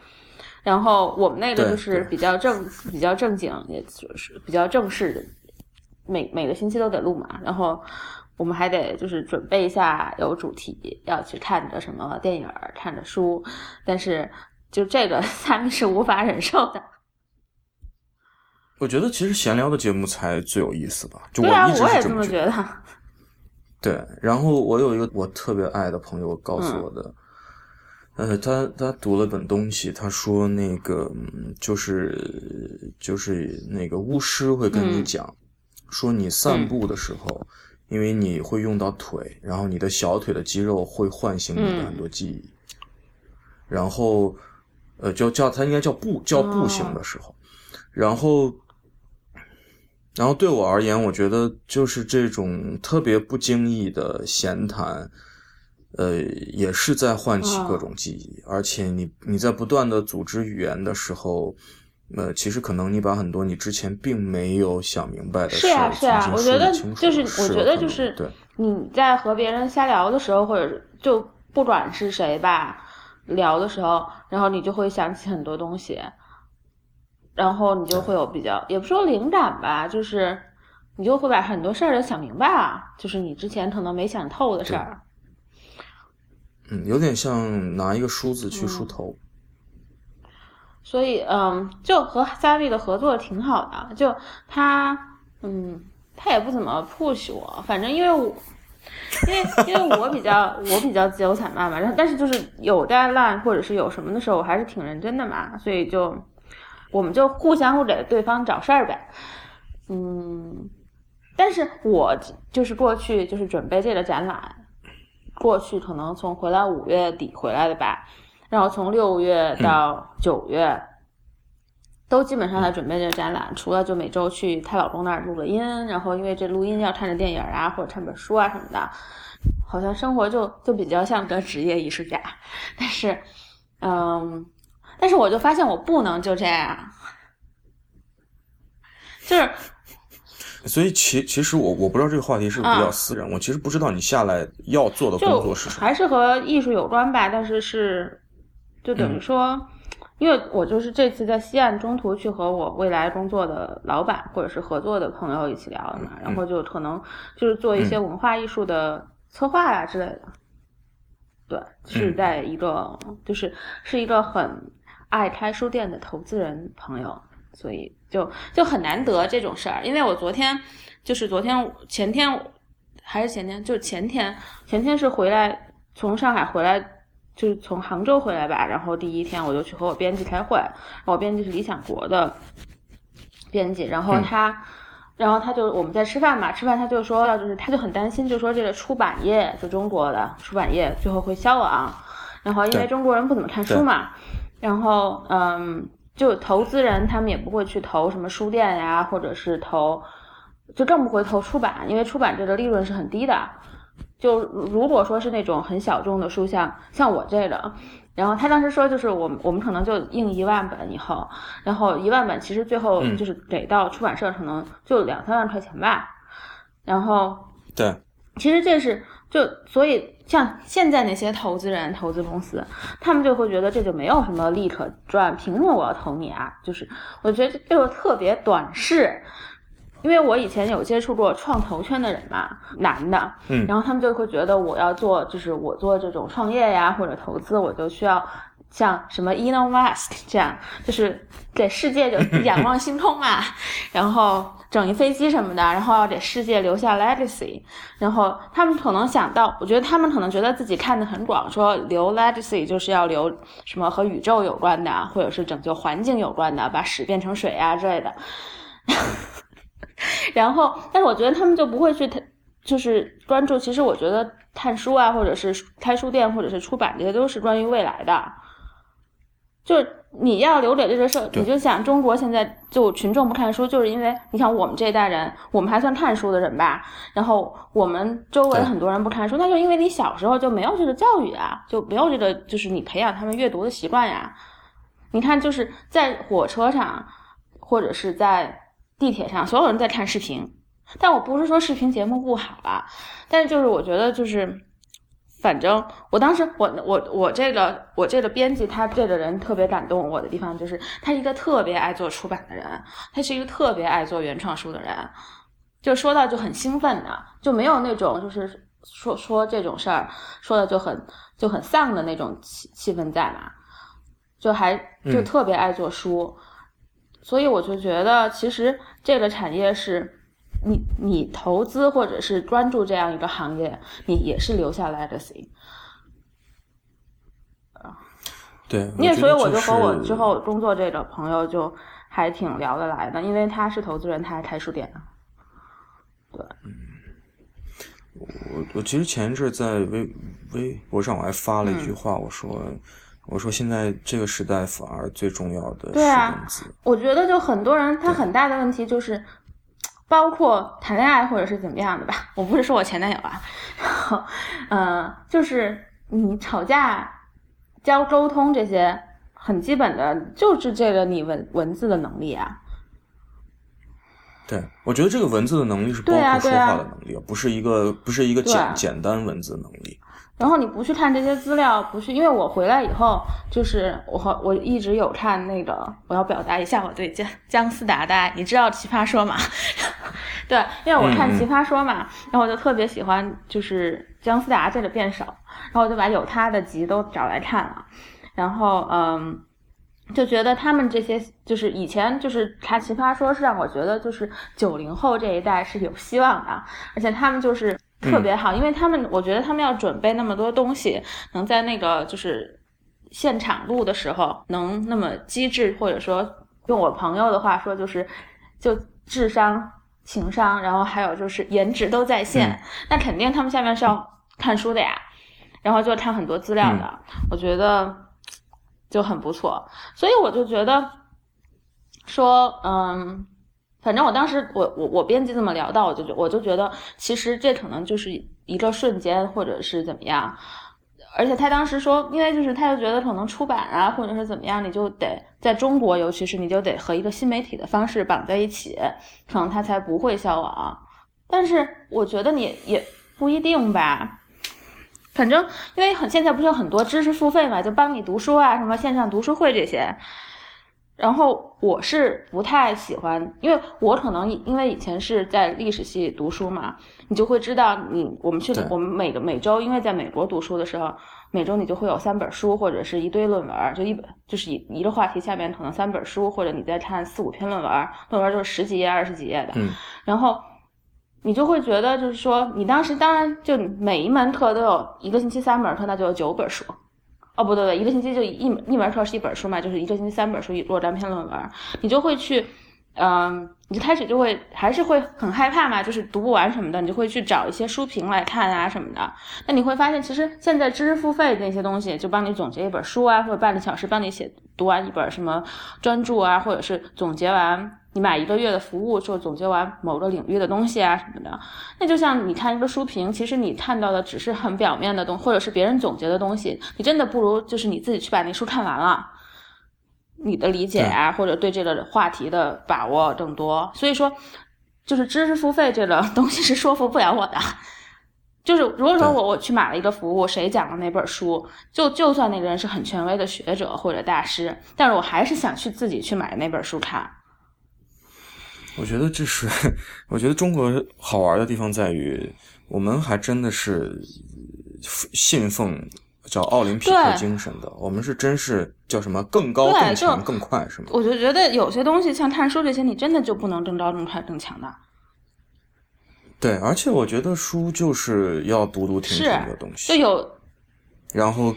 然后我们那个就是比较正、比较正经，也就是比较正式的，每每个星期都得录嘛。然后我们还得就是准备一下有主题，要去看着什么电影、看着书。但是就这个，他们是无法忍受的。我觉得其实闲聊的节目才最有意思吧。对啊，我也这么觉得。对，然后我有一个我特别爱的朋友告诉我的。呃，他他读了本东西，他说那个就是就是那个巫师会跟你讲，说你散步的时候，因为你会用到腿，然后你的小腿的肌肉会唤醒你的很多记忆，然后呃，叫叫他应该叫步叫步行的时候，然后然后对我而言，我觉得就是这种特别不经意的闲谈。呃，也是在唤起各种记忆，而且你你在不断的组织语言的时候，呃，其实可能你把很多你之前并没有想明白的事是啊是啊，我觉得就是我觉得就是对你在和别人瞎聊的时候，或者就不管是谁吧，聊的时候，然后你就会想起很多东西，然后你就会有比较，也不说灵感吧，就是你就会把很多事儿都想明白了，就是你之前可能没想透的事儿。嗯，有点像拿一个梳子去梳头，所以嗯，就和 Savi 的合作挺好的。就他，嗯，他也不怎么 push 我，反正因为我，因为因为我比较我比较自由散漫嘛，然后但是就是有 deadline 或者是有什么的时候，我还是挺认真的嘛，所以就我们就互相互给对方找事儿呗。嗯，但是我就是过去就是准备这个展览。过去可能从回来五月底回来的吧，然后从六月到九月，都基本上在准备这个展览，除了就每周去她老公那儿录个音，然后因为这录音要看着电影啊或者看本书啊什么的，好像生活就就比较像个职业艺术家。但是，嗯，但是我就发现我不能就这样，就是。所以其其实我我不知道这个话题是不是比较私人，我其实不知道你下来要做的工作是什么，还是和艺术有关吧？但是是，就等于说，因为我就是这次在西岸中途去和我未来工作的老板或者是合作的朋友一起聊的嘛，然后就可能就是做一些文化艺术的策划呀之类的。对，是在一个就是是一个很爱开书店的投资人朋友。所以就就很难得这种事儿，因为我昨天就是昨天前天还是前天，就是前天前天是回来从上海回来，就是从杭州回来吧。然后第一天我就去和我编辑开会，我编辑是理想国的编辑，然后他然后他就我们在吃饭嘛，吃饭他就说要就是他就很担心，就说这个出版业就中国的出版业最后会消亡，然后因为中国人不怎么看书嘛，然后嗯。就投资人，他们也不会去投什么书店呀，或者是投，就更不会投出版，因为出版这个利润是很低的。就如果说是那种很小众的书，像像我这个，然后他当时说，就是我们我们可能就印一万本以后，然后一万本其实最后就是给到出版社可能就两三万块钱吧。然后对，其实这是就所以。像现在那些投资人、投资公司，他们就会觉得这就没有什么利可赚，凭什么我要投你啊？就是我觉得这个特别短视，因为我以前有接触过创投圈的人嘛，男的，嗯，然后他们就会觉得我要做，就是我做这种创业呀或者投资，我就需要。像什么 Elon Musk 这样，就是给世界就仰望星空嘛，然后整一飞机什么的，然后要给世界留下 legacy。然后他们可能想到，我觉得他们可能觉得自己看得很广，说留 legacy 就是要留什么和宇宙有关的，或者是拯救环境有关的，把屎变成水啊之类的。然后，但是我觉得他们就不会去，就是关注。其实我觉得看书啊，或者是开书店，或者是出版，这些都是关于未来的。就是你要留给这个社，你就想中国现在就群众不看书，就是因为你想我们这一代人，我们还算看书的人吧。然后我们周围很多人不看书，那就因为你小时候就没有这个教育啊，就没有这个就是你培养他们阅读的习惯呀。你看，就是在火车上或者是在地铁上，所有人在看视频。但我不是说视频节目不好啊，但是就是我觉得就是。反正我当时，我我我这个我这个编辑，他这个人特别感动我的地方，就是他一个特别爱做出版的人，他是一个特别爱做原创书的人，就说到就很兴奋的，就没有那种就是说说这种事儿说的就很就很丧的那种气气氛在嘛，就还就特别爱做书，所以我就觉得其实这个产业是。你你投资或者是专注这样一个行业，你也是留下 legacy 啊。对，因为所以我就和我之后工作这个朋友就还挺聊得来的，因为他是投资人，他还开书店。对，嗯，我我其实前一阵在微微博上我还发了一句话，我说我说现在这个时代反而最重要的是文字。我觉得就很多人他很大的问题就是。包括谈恋爱或者是怎么样的吧，我不是说我前男友啊，然后，嗯，就是你吵架、交沟通这些很基本的，就是这个你文文字的能力啊。对，我觉得这个文字的能力是包括说话的能力，不是一个不是一个简简单文字能力。然后你不去看这些资料，不是因为我回来以后，就是我和我一直有看那个，我要表达一下我对姜姜思达的爱，你知道《奇葩说》吗？对，因为我看《奇葩说》嘛，然后我就特别喜欢就是姜思达这个辩手，然后我就把有他的集都找来看了，然后嗯，就觉得他们这些就是以前就是看《奇葩说》是让我觉得就是九零后这一代是有希望的，而且他们就是。特别好，因为他们，我觉得他们要准备那么多东西，能在那个就是现场录的时候能那么机智，或者说用我朋友的话说，就是就智商、情商，然后还有就是颜值都在线，那肯定他们下面是要看书的呀，然后就看很多资料的，我觉得就很不错，所以我就觉得说，嗯。反正我当时，我我我编辑这么聊到，我就觉我就觉得，其实这可能就是一个瞬间，或者是怎么样。而且他当时说，因为就是他就觉得可能出版啊，或者是怎么样，你就得在中国，尤其是你就得和一个新媒体的方式绑在一起，可能他才不会消亡。但是我觉得你也不一定吧。反正因为很现在不是有很多知识付费嘛，就帮你读书啊，什么线上读书会这些。然后我是不太喜欢，因为我可能因为以前是在历史系读书嘛，你就会知道，你我们去我们每个每周，因为在美国读书的时候，每周你就会有三本书或者是一堆论文，就一本就是一一个话题下面可能三本书，或者你再看四五篇论文，论文就是十几页、二十几页的，然后你就会觉得就是说，你当时当然就每一门课都有一个星期三门课，那就有九本书。哦，不对对，一个星期就一一门课是一本书嘛，就是一个星期三本书，一若干篇论文，你就会去，嗯，你就开始就会还是会很害怕嘛，就是读不完什么的，你就会去找一些书评来看啊什么的。那你会发现，其实现在知识付费那些东西，就帮你总结一本书啊，或者半个小时帮你写读完一本什么专著啊，或者是总结完。你买一个月的服务，就总结完某个领域的东西啊什么的，那就像你看一个书评，其实你看到的只是很表面的东，或者是别人总结的东西，你真的不如就是你自己去把那书看完了，你的理解啊，或者对这个话题的把握更多。所以说，就是知识付费这个东西是说服不了我的。就是如果说我我去买了一个服务，谁讲的那本书，就就算那个人是很权威的学者或者大师，但是我还是想去自己去买那本书看。我觉得这是，我觉得中国好玩的地方在于，我们还真的是信奉叫奥林匹克精神的。我们是真是叫什么更高更强更快是吗？我就觉得有些东西像看书这些，你真的就不能更高更快更强的。对，而且我觉得书就是要读读听听的东西，就有，然后。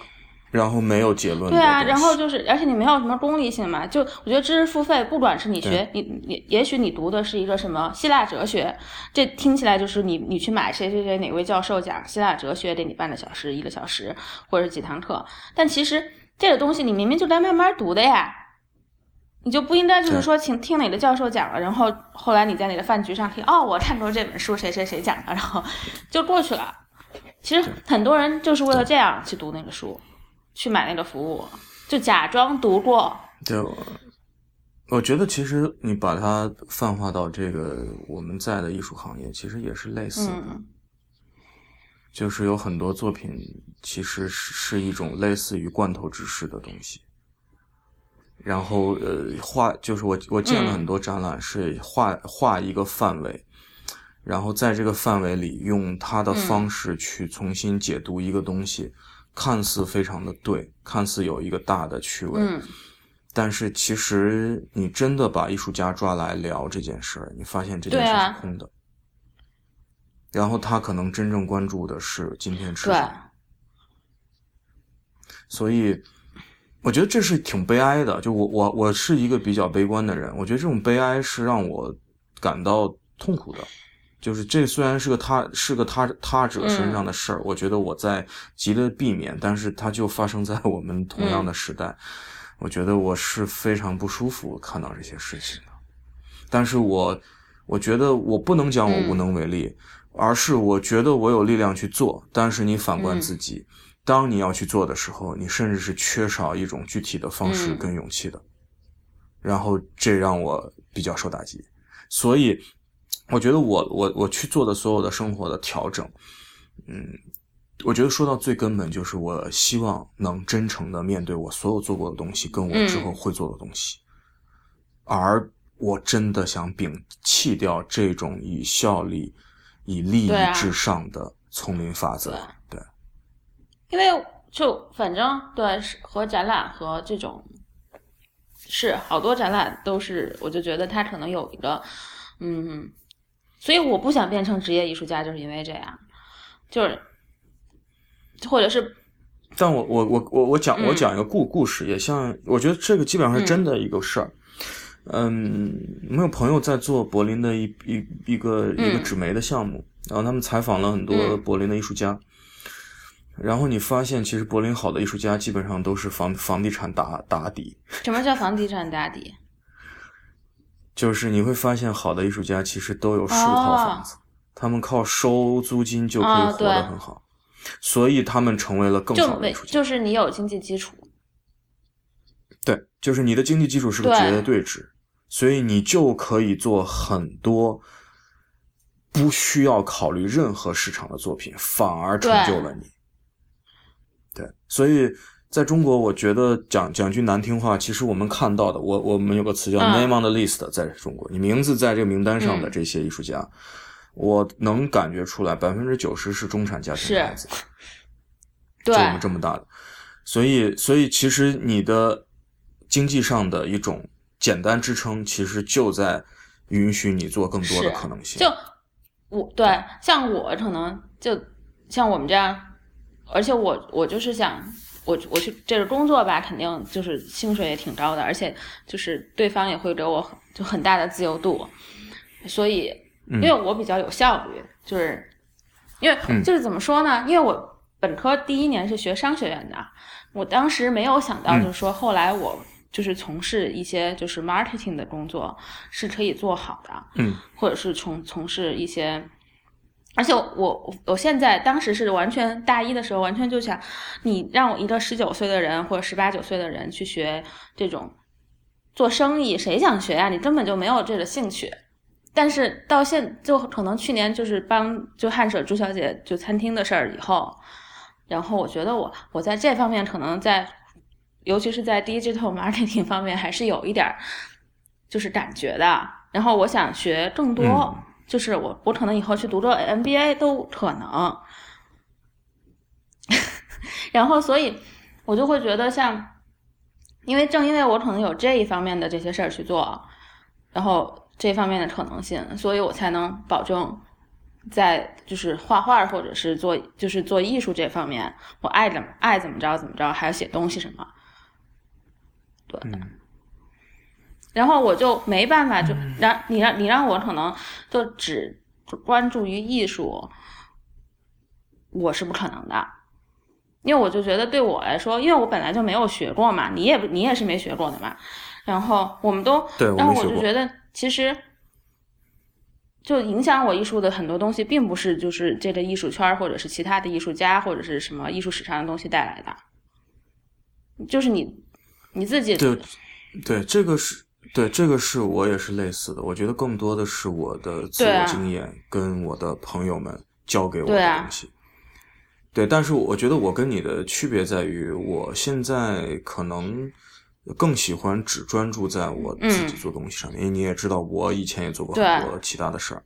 然后没有结论。对啊，然后就是，而且你没有什么功利性嘛。就我觉得知识付费，不管是你学，你你也许你读的是一个什么希腊哲学，这听起来就是你你去买谁谁谁哪位教授讲希腊哲学，给你半个小时、一个小时或者几堂课。但其实这个东西你明明就该慢慢读的呀，你就不应该就是说请听哪个教授讲了，然后后来你在哪个饭局上听，哦，我看过这本书，谁谁谁讲的，然后就过去了。其实很多人就是为了这样去读那个书，去买那个服务，就假装读过。就我觉得，其实你把它泛化到这个我们在的艺术行业，其实也是类似的。就是有很多作品，其实是是一种类似于罐头知识的东西。然后，呃，画就是我我见了很多展览，是画画一个范围，然后在这个范围里用他的方式去重新解读一个东西，看似非常的对，看似有一个大的趣味，但是其实你真的把艺术家抓来聊这件事儿，你发现这件事是空的。然后他可能真正关注的是今天吃什么，所以我觉得这是挺悲哀的。就我我我是一个比较悲观的人，我觉得这种悲哀是让我感到痛苦的。就是这虽然是个他是个他他者身上的事儿，我觉得我在极力避免，但是它就发生在我们同样的时代，我觉得我是非常不舒服看到这些事情的。但是我我觉得我不能讲我无能为力。而是我觉得我有力量去做，但是你反观自己，当你要去做的时候，你甚至是缺少一种具体的方式跟勇气的，然后这让我比较受打击。所以，我觉得我我我去做的所有的生活的调整，嗯，我觉得说到最根本就是我希望能真诚的面对我所有做过的东西，跟我之后会做的东西，而我真的想摒弃掉这种以效率。以利益至上的丛林法则，对，因为就反正对和展览和这种是好多展览都是，我就觉得它可能有一个，嗯，所以我不想变成职业艺术家，就是因为这样，就是或者是，但我我我我我讲我讲一个故故事，也像我觉得这个基本上是真的一个事儿。嗯，我有朋友在做柏林的一一一个一个纸媒的项目，然后他们采访了很多柏林的艺术家，然后你发现其实柏林好的艺术家基本上都是房房地产打打底。什么叫房地产打底？就是你会发现好的艺术家其实都有数套房子，他们靠收租金就可以活得很好，所以他们成为了更好的艺术家。就是你有经济基础。对，就是你的经济基础是个绝对值。所以你就可以做很多不需要考虑任何市场的作品，反而成就了你。对，所以在中国，我觉得讲讲句难听话，其实我们看到的，我我们有个词叫 “name on the list”，在中国，你名字在这个名单上的这些艺术家，我能感觉出来，百分之九十是中产家庭的孩子，对，就我们这么大的。所以，所以其实你的经济上的一种。简单支撑其实就在允许你做更多的可能性。就我对像我可能就像我们这样，而且我我就是想我我去这个工作吧，肯定就是薪水也挺高的，而且就是对方也会给我就很大的自由度。所以因为我比较有效率，就是因为就是怎么说呢？因为我本科第一年是学商学院的，我当时没有想到，就是说后来我。就是从事一些就是 marketing 的工作是可以做好的，嗯，或者是从从事一些，而且我我现在当时是完全大一的时候，完全就想你让我一个十九岁的人或者十八九岁的人去学这种做生意，谁想学呀？你根本就没有这个兴趣。但是到现就可能去年就是帮就汉舍朱小姐就餐厅的事儿以后，然后我觉得我我在这方面可能在。尤其是在 digital marketing 方面，还是有一点就是感觉的。然后我想学更多，就是我我可能以后去读个 MBA 都可能。然后，所以我就会觉得，像因为正因为我可能有这一方面的这些事儿去做，然后这方面的可能性，所以我才能保证在就是画画或者是做就是做艺术这方面，我爱怎么爱怎么着怎么着，还要写东西什么。对，然后我就没办法，就让你让你让我可能就只关注于艺术，我是不可能的，因为我就觉得对我来说，因为我本来就没有学过嘛，你也你也是没学过的嘛。然后我们都，然后我就觉得其实。就影响我艺术的很多东西，并不是就是这个艺术圈或者是其他的艺术家或者是什么艺术史上的东西带来的，就是你你自己对对这个是对这个是我也是类似的，我觉得更多的是我的自我经验跟我的朋友们教给我的东西。对，但是我觉得我跟你的区别在于，我现在可能。更喜欢只专注在我自己做东西上面，因为你也知道，我以前也做过很多其他的事儿，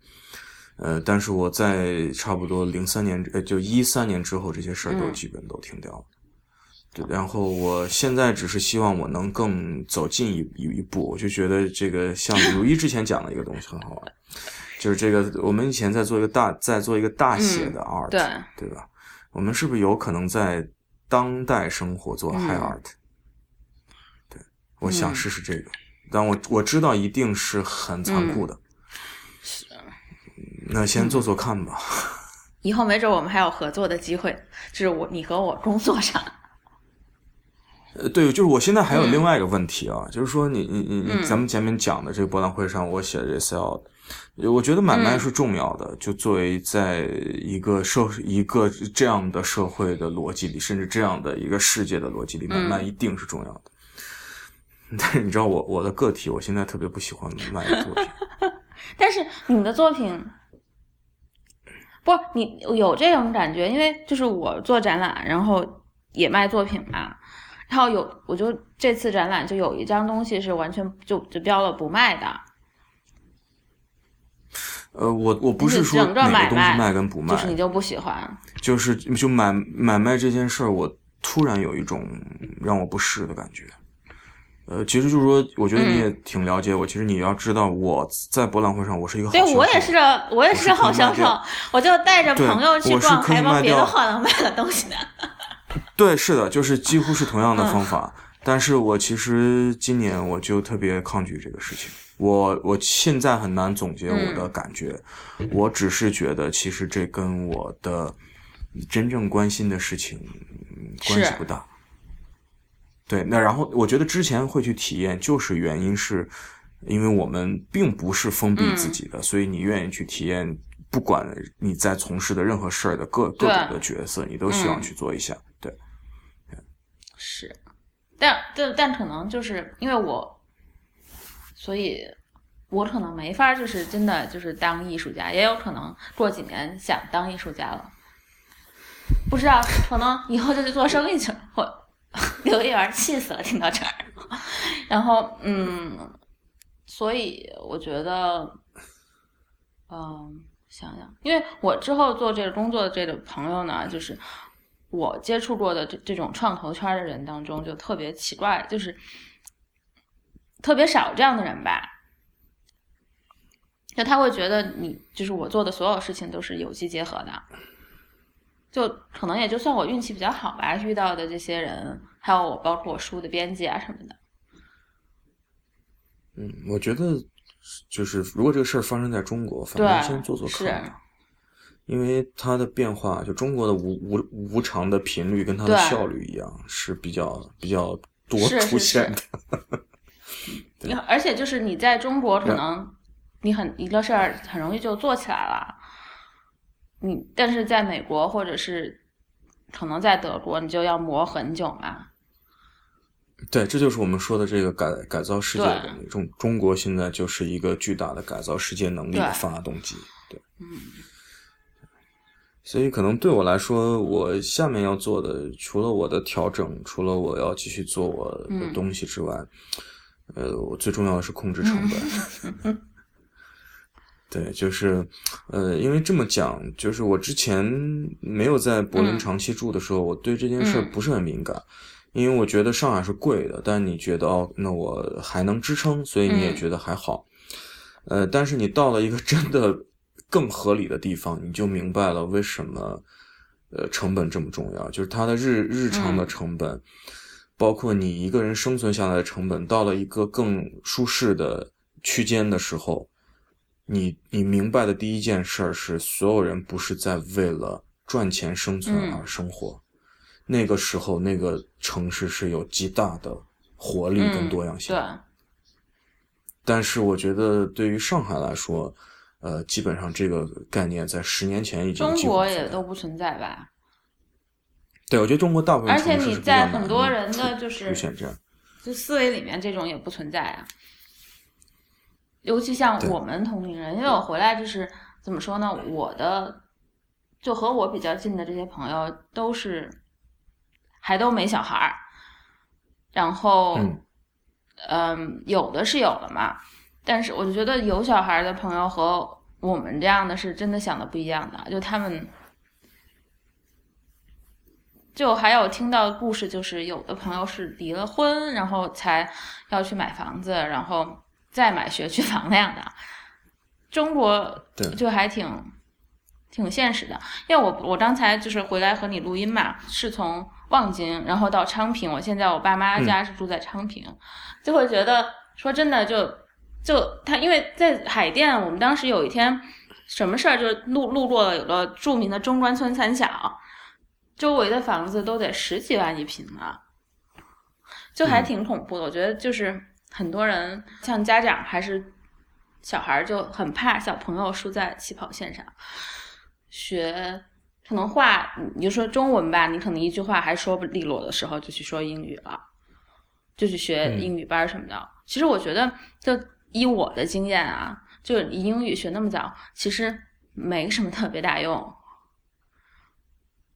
呃，但是我在差不多零三年，呃，就一三年之后，这些事儿都基本都停掉了。对，然后我现在只是希望我能更走近一一一步，我就觉得这个像 如一之前讲的一个东西很好玩，就是这个我们以前在做一个大，在做一个大写的 art，对对吧？我们是不是有可能在当代生活做 high art？对我想试试这个，但我我知道一定是很残酷的。是，那先做做看吧。以后没准我们还有合作的机会，就是我你和我工作上。呃，对，就是我现在还有另外一个问题啊，就是说你你你你，咱们前面讲的这个博览会上，我写的这 sell，我觉得买卖是重要的。就作为在一个社一个这样的社会的逻辑里，甚至这样的一个世界的逻辑里，买卖一定是重要的。但是你知道我我的个体，我现在特别不喜欢卖作品。但是你的作品，不，你有这种感觉，因为就是我做展览，然后也卖作品嘛。然后有，我就这次展览就有一张东西是完全就就标了不卖的。呃，我我不是说哪个东西卖跟不卖，就是你就不喜欢，就是就买买卖这件事儿，我突然有一种让我不适的感觉。呃，其实就是说，我觉得你也挺了解我。其实你要知道，我在博览会上，我是一个好销售。对，我也是个，我也是个好销售。我就带着朋友去逛，还帮别的画廊卖了东西呢。对，是的，就是几乎是同样的方法。但是我其实今年我就特别抗拒这个事情。我我现在很难总结我的感觉。我只是觉得，其实这跟我的真正关心的事情关系不大。对，那然后我觉得之前会去体验，就是原因是，因为我们并不是封闭自己的，所以你愿意去体验，不管你在从事的任何事儿的各各种的角色，你都希望去做一下。对，是，但但但可能就是因为我，所以我可能没法就是真的就是当艺术家，也有可能过几年想当艺术家了，不知道，可能以后就去做生意去了，或。刘一元气死了，听到这儿，然后嗯，所以我觉得，嗯，想想，因为我之后做这个工作的这个朋友呢，就是我接触过的这这种创投圈的人当中，就特别奇怪，就是特别少这样的人吧，就他会觉得你就是我做的所有事情都是有机结合的。就可能也就算我运气比较好吧，遇到的这些人，还有我包括我书的编辑啊什么的。嗯，我觉得就是如果这个事儿发生在中国，反正先做做看，因为它的变化，就中国的无无无常的频率跟它的效率一样，是比较比较多出现的。你而且就是你在中国，可能你很一个事儿很容易就做起来了。你但是在美国或者是可能在德国，你就要磨很久嘛。对，这就是我们说的这个改改造世界的能力。中中国现在就是一个巨大的改造世界能力的发动机。对，嗯。所以可能对我来说，我下面要做的，除了我的调整，除了我要继续做我的东西之外，呃，我最重要的是控制成本。对，就是，呃，因为这么讲，就是我之前没有在柏林长期住的时候，我对这件事不是很敏感，因为我觉得上海是贵的，但你觉得哦，那我还能支撑，所以你也觉得还好，呃，但是你到了一个真的更合理的地方，你就明白了为什么，呃，成本这么重要，就是它的日日常的成本，包括你一个人生存下来的成本，到了一个更舒适的区间的时候。你你明白的第一件事儿是，所有人不是在为了赚钱生存而生活，那个时候那个城市是有极大的活力跟多样性。对。但是我觉得对于上海来说，呃，基本上这个概念在十年前已经中国也都不存在吧？对，我觉得中国大部分而且你在很多人的就是就思维里面这种也不存在啊。尤其像我们同龄人，因为我回来就是怎么说呢？我的就和我比较近的这些朋友都是还都没小孩儿，然后嗯，有的是有了嘛。但是我就觉得有小孩的朋友和我们这样的是真的想的不一样的，就他们，就还有听到故事，就是有的朋友是离了婚，然后才要去买房子，然后再买学区房那样的。中国就还挺挺现实的，因为我我刚才就是回来和你录音嘛，是从望京然后到昌平，我现在我爸妈家是住在昌平，就会觉得说真的就。就他，因为在海淀，我们当时有一天，什么事儿，就路路过了有个著名的中关村三小，周围的房子都得十几万一平了，就还挺恐怖的。我觉得就是很多人像家长还是小孩就很怕小朋友输在起跑线上，学可能话你就说中文吧，你可能一句话还说不利落的时候，就去说英语了，就去学英语班什么的。其实我觉得就。以我的经验啊，就英语学那么早，其实没什么特别大用。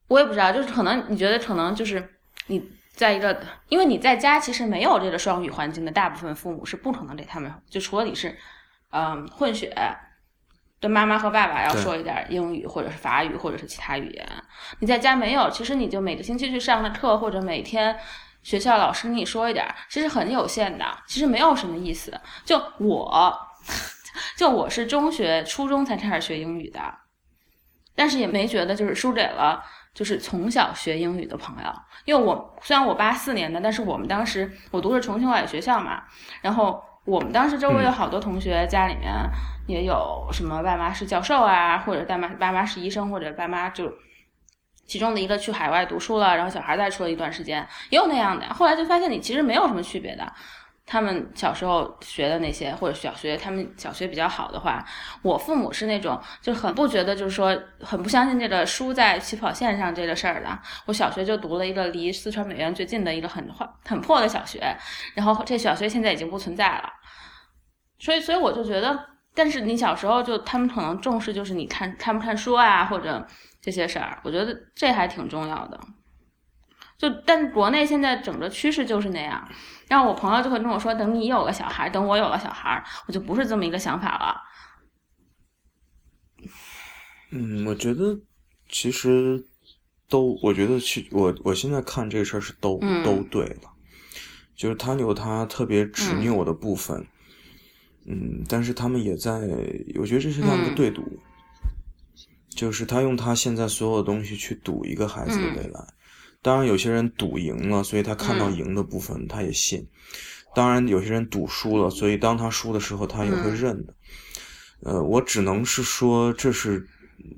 我也不知道，就是可能你觉得可能就是你在一个，因为你在家其实没有这个双语环境的大部分父母是不可能给他们，就除了你是嗯混血，对妈妈和爸爸要说一点英语或者是法语或者是其他语言，你在家没有，其实你就每个星期去上的课或者每天。学校老师跟你说一点，其实很有限的，其实没有什么意思。就我，就我是中学、初中才开始学英语的，但是也没觉得就是输给了就是从小学英语的朋友。因为我虽然我八四年的，但是我们当时我读的重庆外语学校嘛，然后我们当时周围有好多同学家里面也有什么爸妈是教授啊，或者爸妈爸妈是医生，或者爸妈就。其中的一个去海外读书了，然后小孩再出了一段时间，也有那样的。后来就发现你其实没有什么区别的。他们小时候学的那些，或者小学他们小学比较好的话，我父母是那种就很不觉得，就是说很不相信这个输在起跑线上这个事儿的。我小学就读了一个离四川美院最近的一个很坏很破的小学，然后这小学现在已经不存在了。所以，所以我就觉得，但是你小时候就他们可能重视就是你看看不看书啊，或者。这些事儿，我觉得这还挺重要的。就但国内现在整个趋势就是那样，然后我朋友就会跟我说：“等你有了小孩，等我有了小孩，我就不是这么一个想法了。”嗯，我觉得其实都，我觉得去我我现在看这个事儿是都都对的，就是他有他特别执拗的部分，嗯，但是他们也在，我觉得这是两个对赌。就是他用他现在所有的东西去赌一个孩子的未来，当然有些人赌赢了，所以他看到赢的部分他也信；当然有些人赌输了，所以当他输的时候他也会认的。呃，我只能是说，这是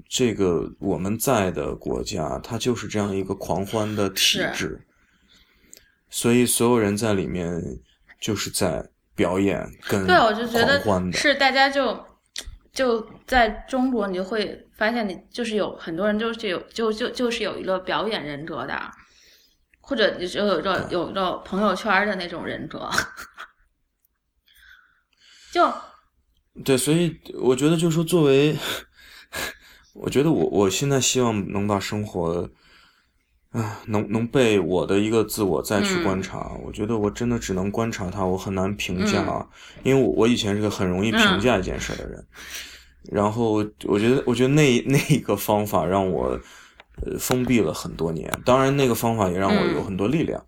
这个我们在的国家，它就是这样一个狂欢的体制，所以所有人在里面就是在表演跟对，我就觉得是大家就。就在中国，你就会发现，你就是有很多人就是有就就就是有一个表演人格的，或者就有一个有一个朋友圈的那种人格。就对，所以我觉得，就是说，作为，我觉得我我现在希望能把生活，啊，能能被我的一个自我再去观察。我觉得我真的只能观察它，我很难评价，因为我我以前是个很容易评价一件事的人。然后我觉得，我觉得那那个方法让我呃封闭了很多年。当然，那个方法也让我有很多力量。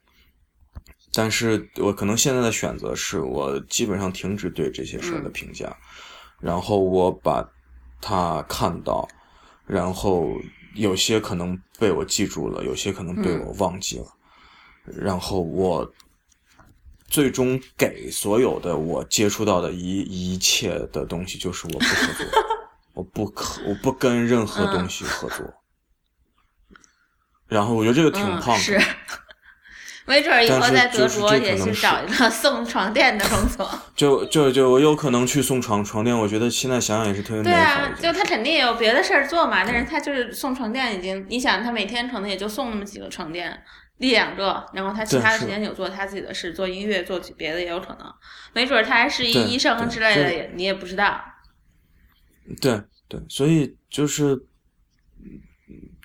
但是我可能现在的选择是我基本上停止对这些事儿的评价，然后我把它看到，然后有些可能被我记住了，有些可能被我忘记了，然后我最终给所有的我接触到的一一切的东西，就是我不合作。我不可，我不跟任何东西合作。然后我觉得这个挺胖，是。没准以后在德国也去找一个送床垫的工作。就就就我有可能去送床床垫，我觉得现在想想也是特别美好。对啊，就他肯定也有别的事儿做嘛，但是他就是送床垫已经，你想他每天可能也就送那么几个床垫，一两个，然后他其他的时间有做他自己的事，做音乐，做别的也有可能。没准他还是一医生之类的，也你也不知道。对对，所以就是。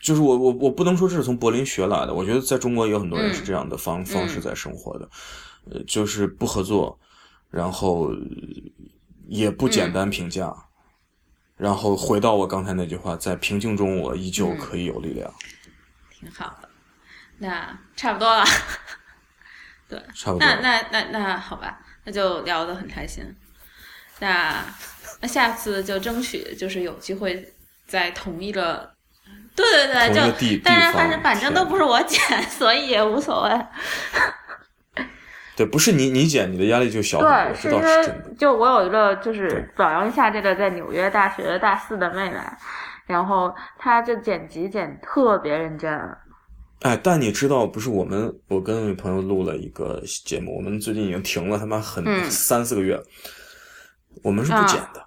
就是我我我不能说这是从柏林学来的，我觉得在中国有很多人是这样的方方式在生活的，呃，就是不合作，然后也不简单评价，然后回到我刚才那句话，在平静中我依旧可以有力量，挺好的，那差不多了，对，差不多，那那那那好吧，那就聊得很开心，那那下次就争取就是有机会在同一个。对对对，就但是反正反正都不是我剪，所以也无所谓。对，不是你你剪，你的压力就小很多。对，其实就我有一个就是表扬一下这个在纽约大学大四的妹妹，然后她就剪辑剪特别认真。哎，但你知道，不是我们，我跟女朋友录了一个节目，我们最近已经停了他妈很三四个月，我们是不剪的。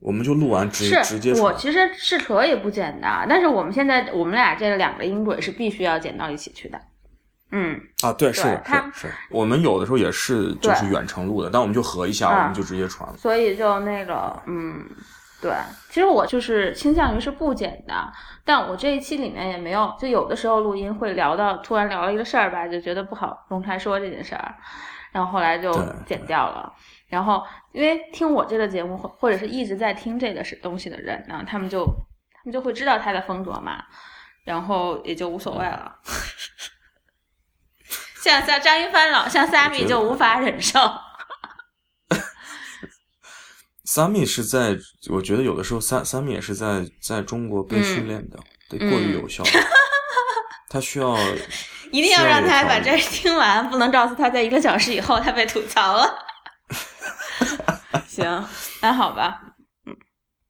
我们就录完直直接。我其实是可以不剪的，但是我们现在我们俩这两个音轨是必须要剪到一起去的。嗯啊，对，是是是，我们有的时候也是就是远程录的，但我们就合一下，我们就直接传了。所以就那个，嗯，对，其实我就是倾向于是不剪的，但我这一期里面也没有，就有的时候录音会聊到突然聊了一个事儿吧，就觉得不好公开说这件事儿，然后后来就剪掉了。然后，因为听我这个节目，或或者是一直在听这个是东西的人呢，他们就他们就会知道他的风格嘛，然后也就无所谓了。像像张一帆老像 Sammy 就无法忍受。Sammy 是在，我觉得有的时候 Sam Sammy 也是在在中国被训练的，得过于有效。他需要 一定要让他把这听完，不能告诉他在一个小时以后他被吐槽了。行，那好吧，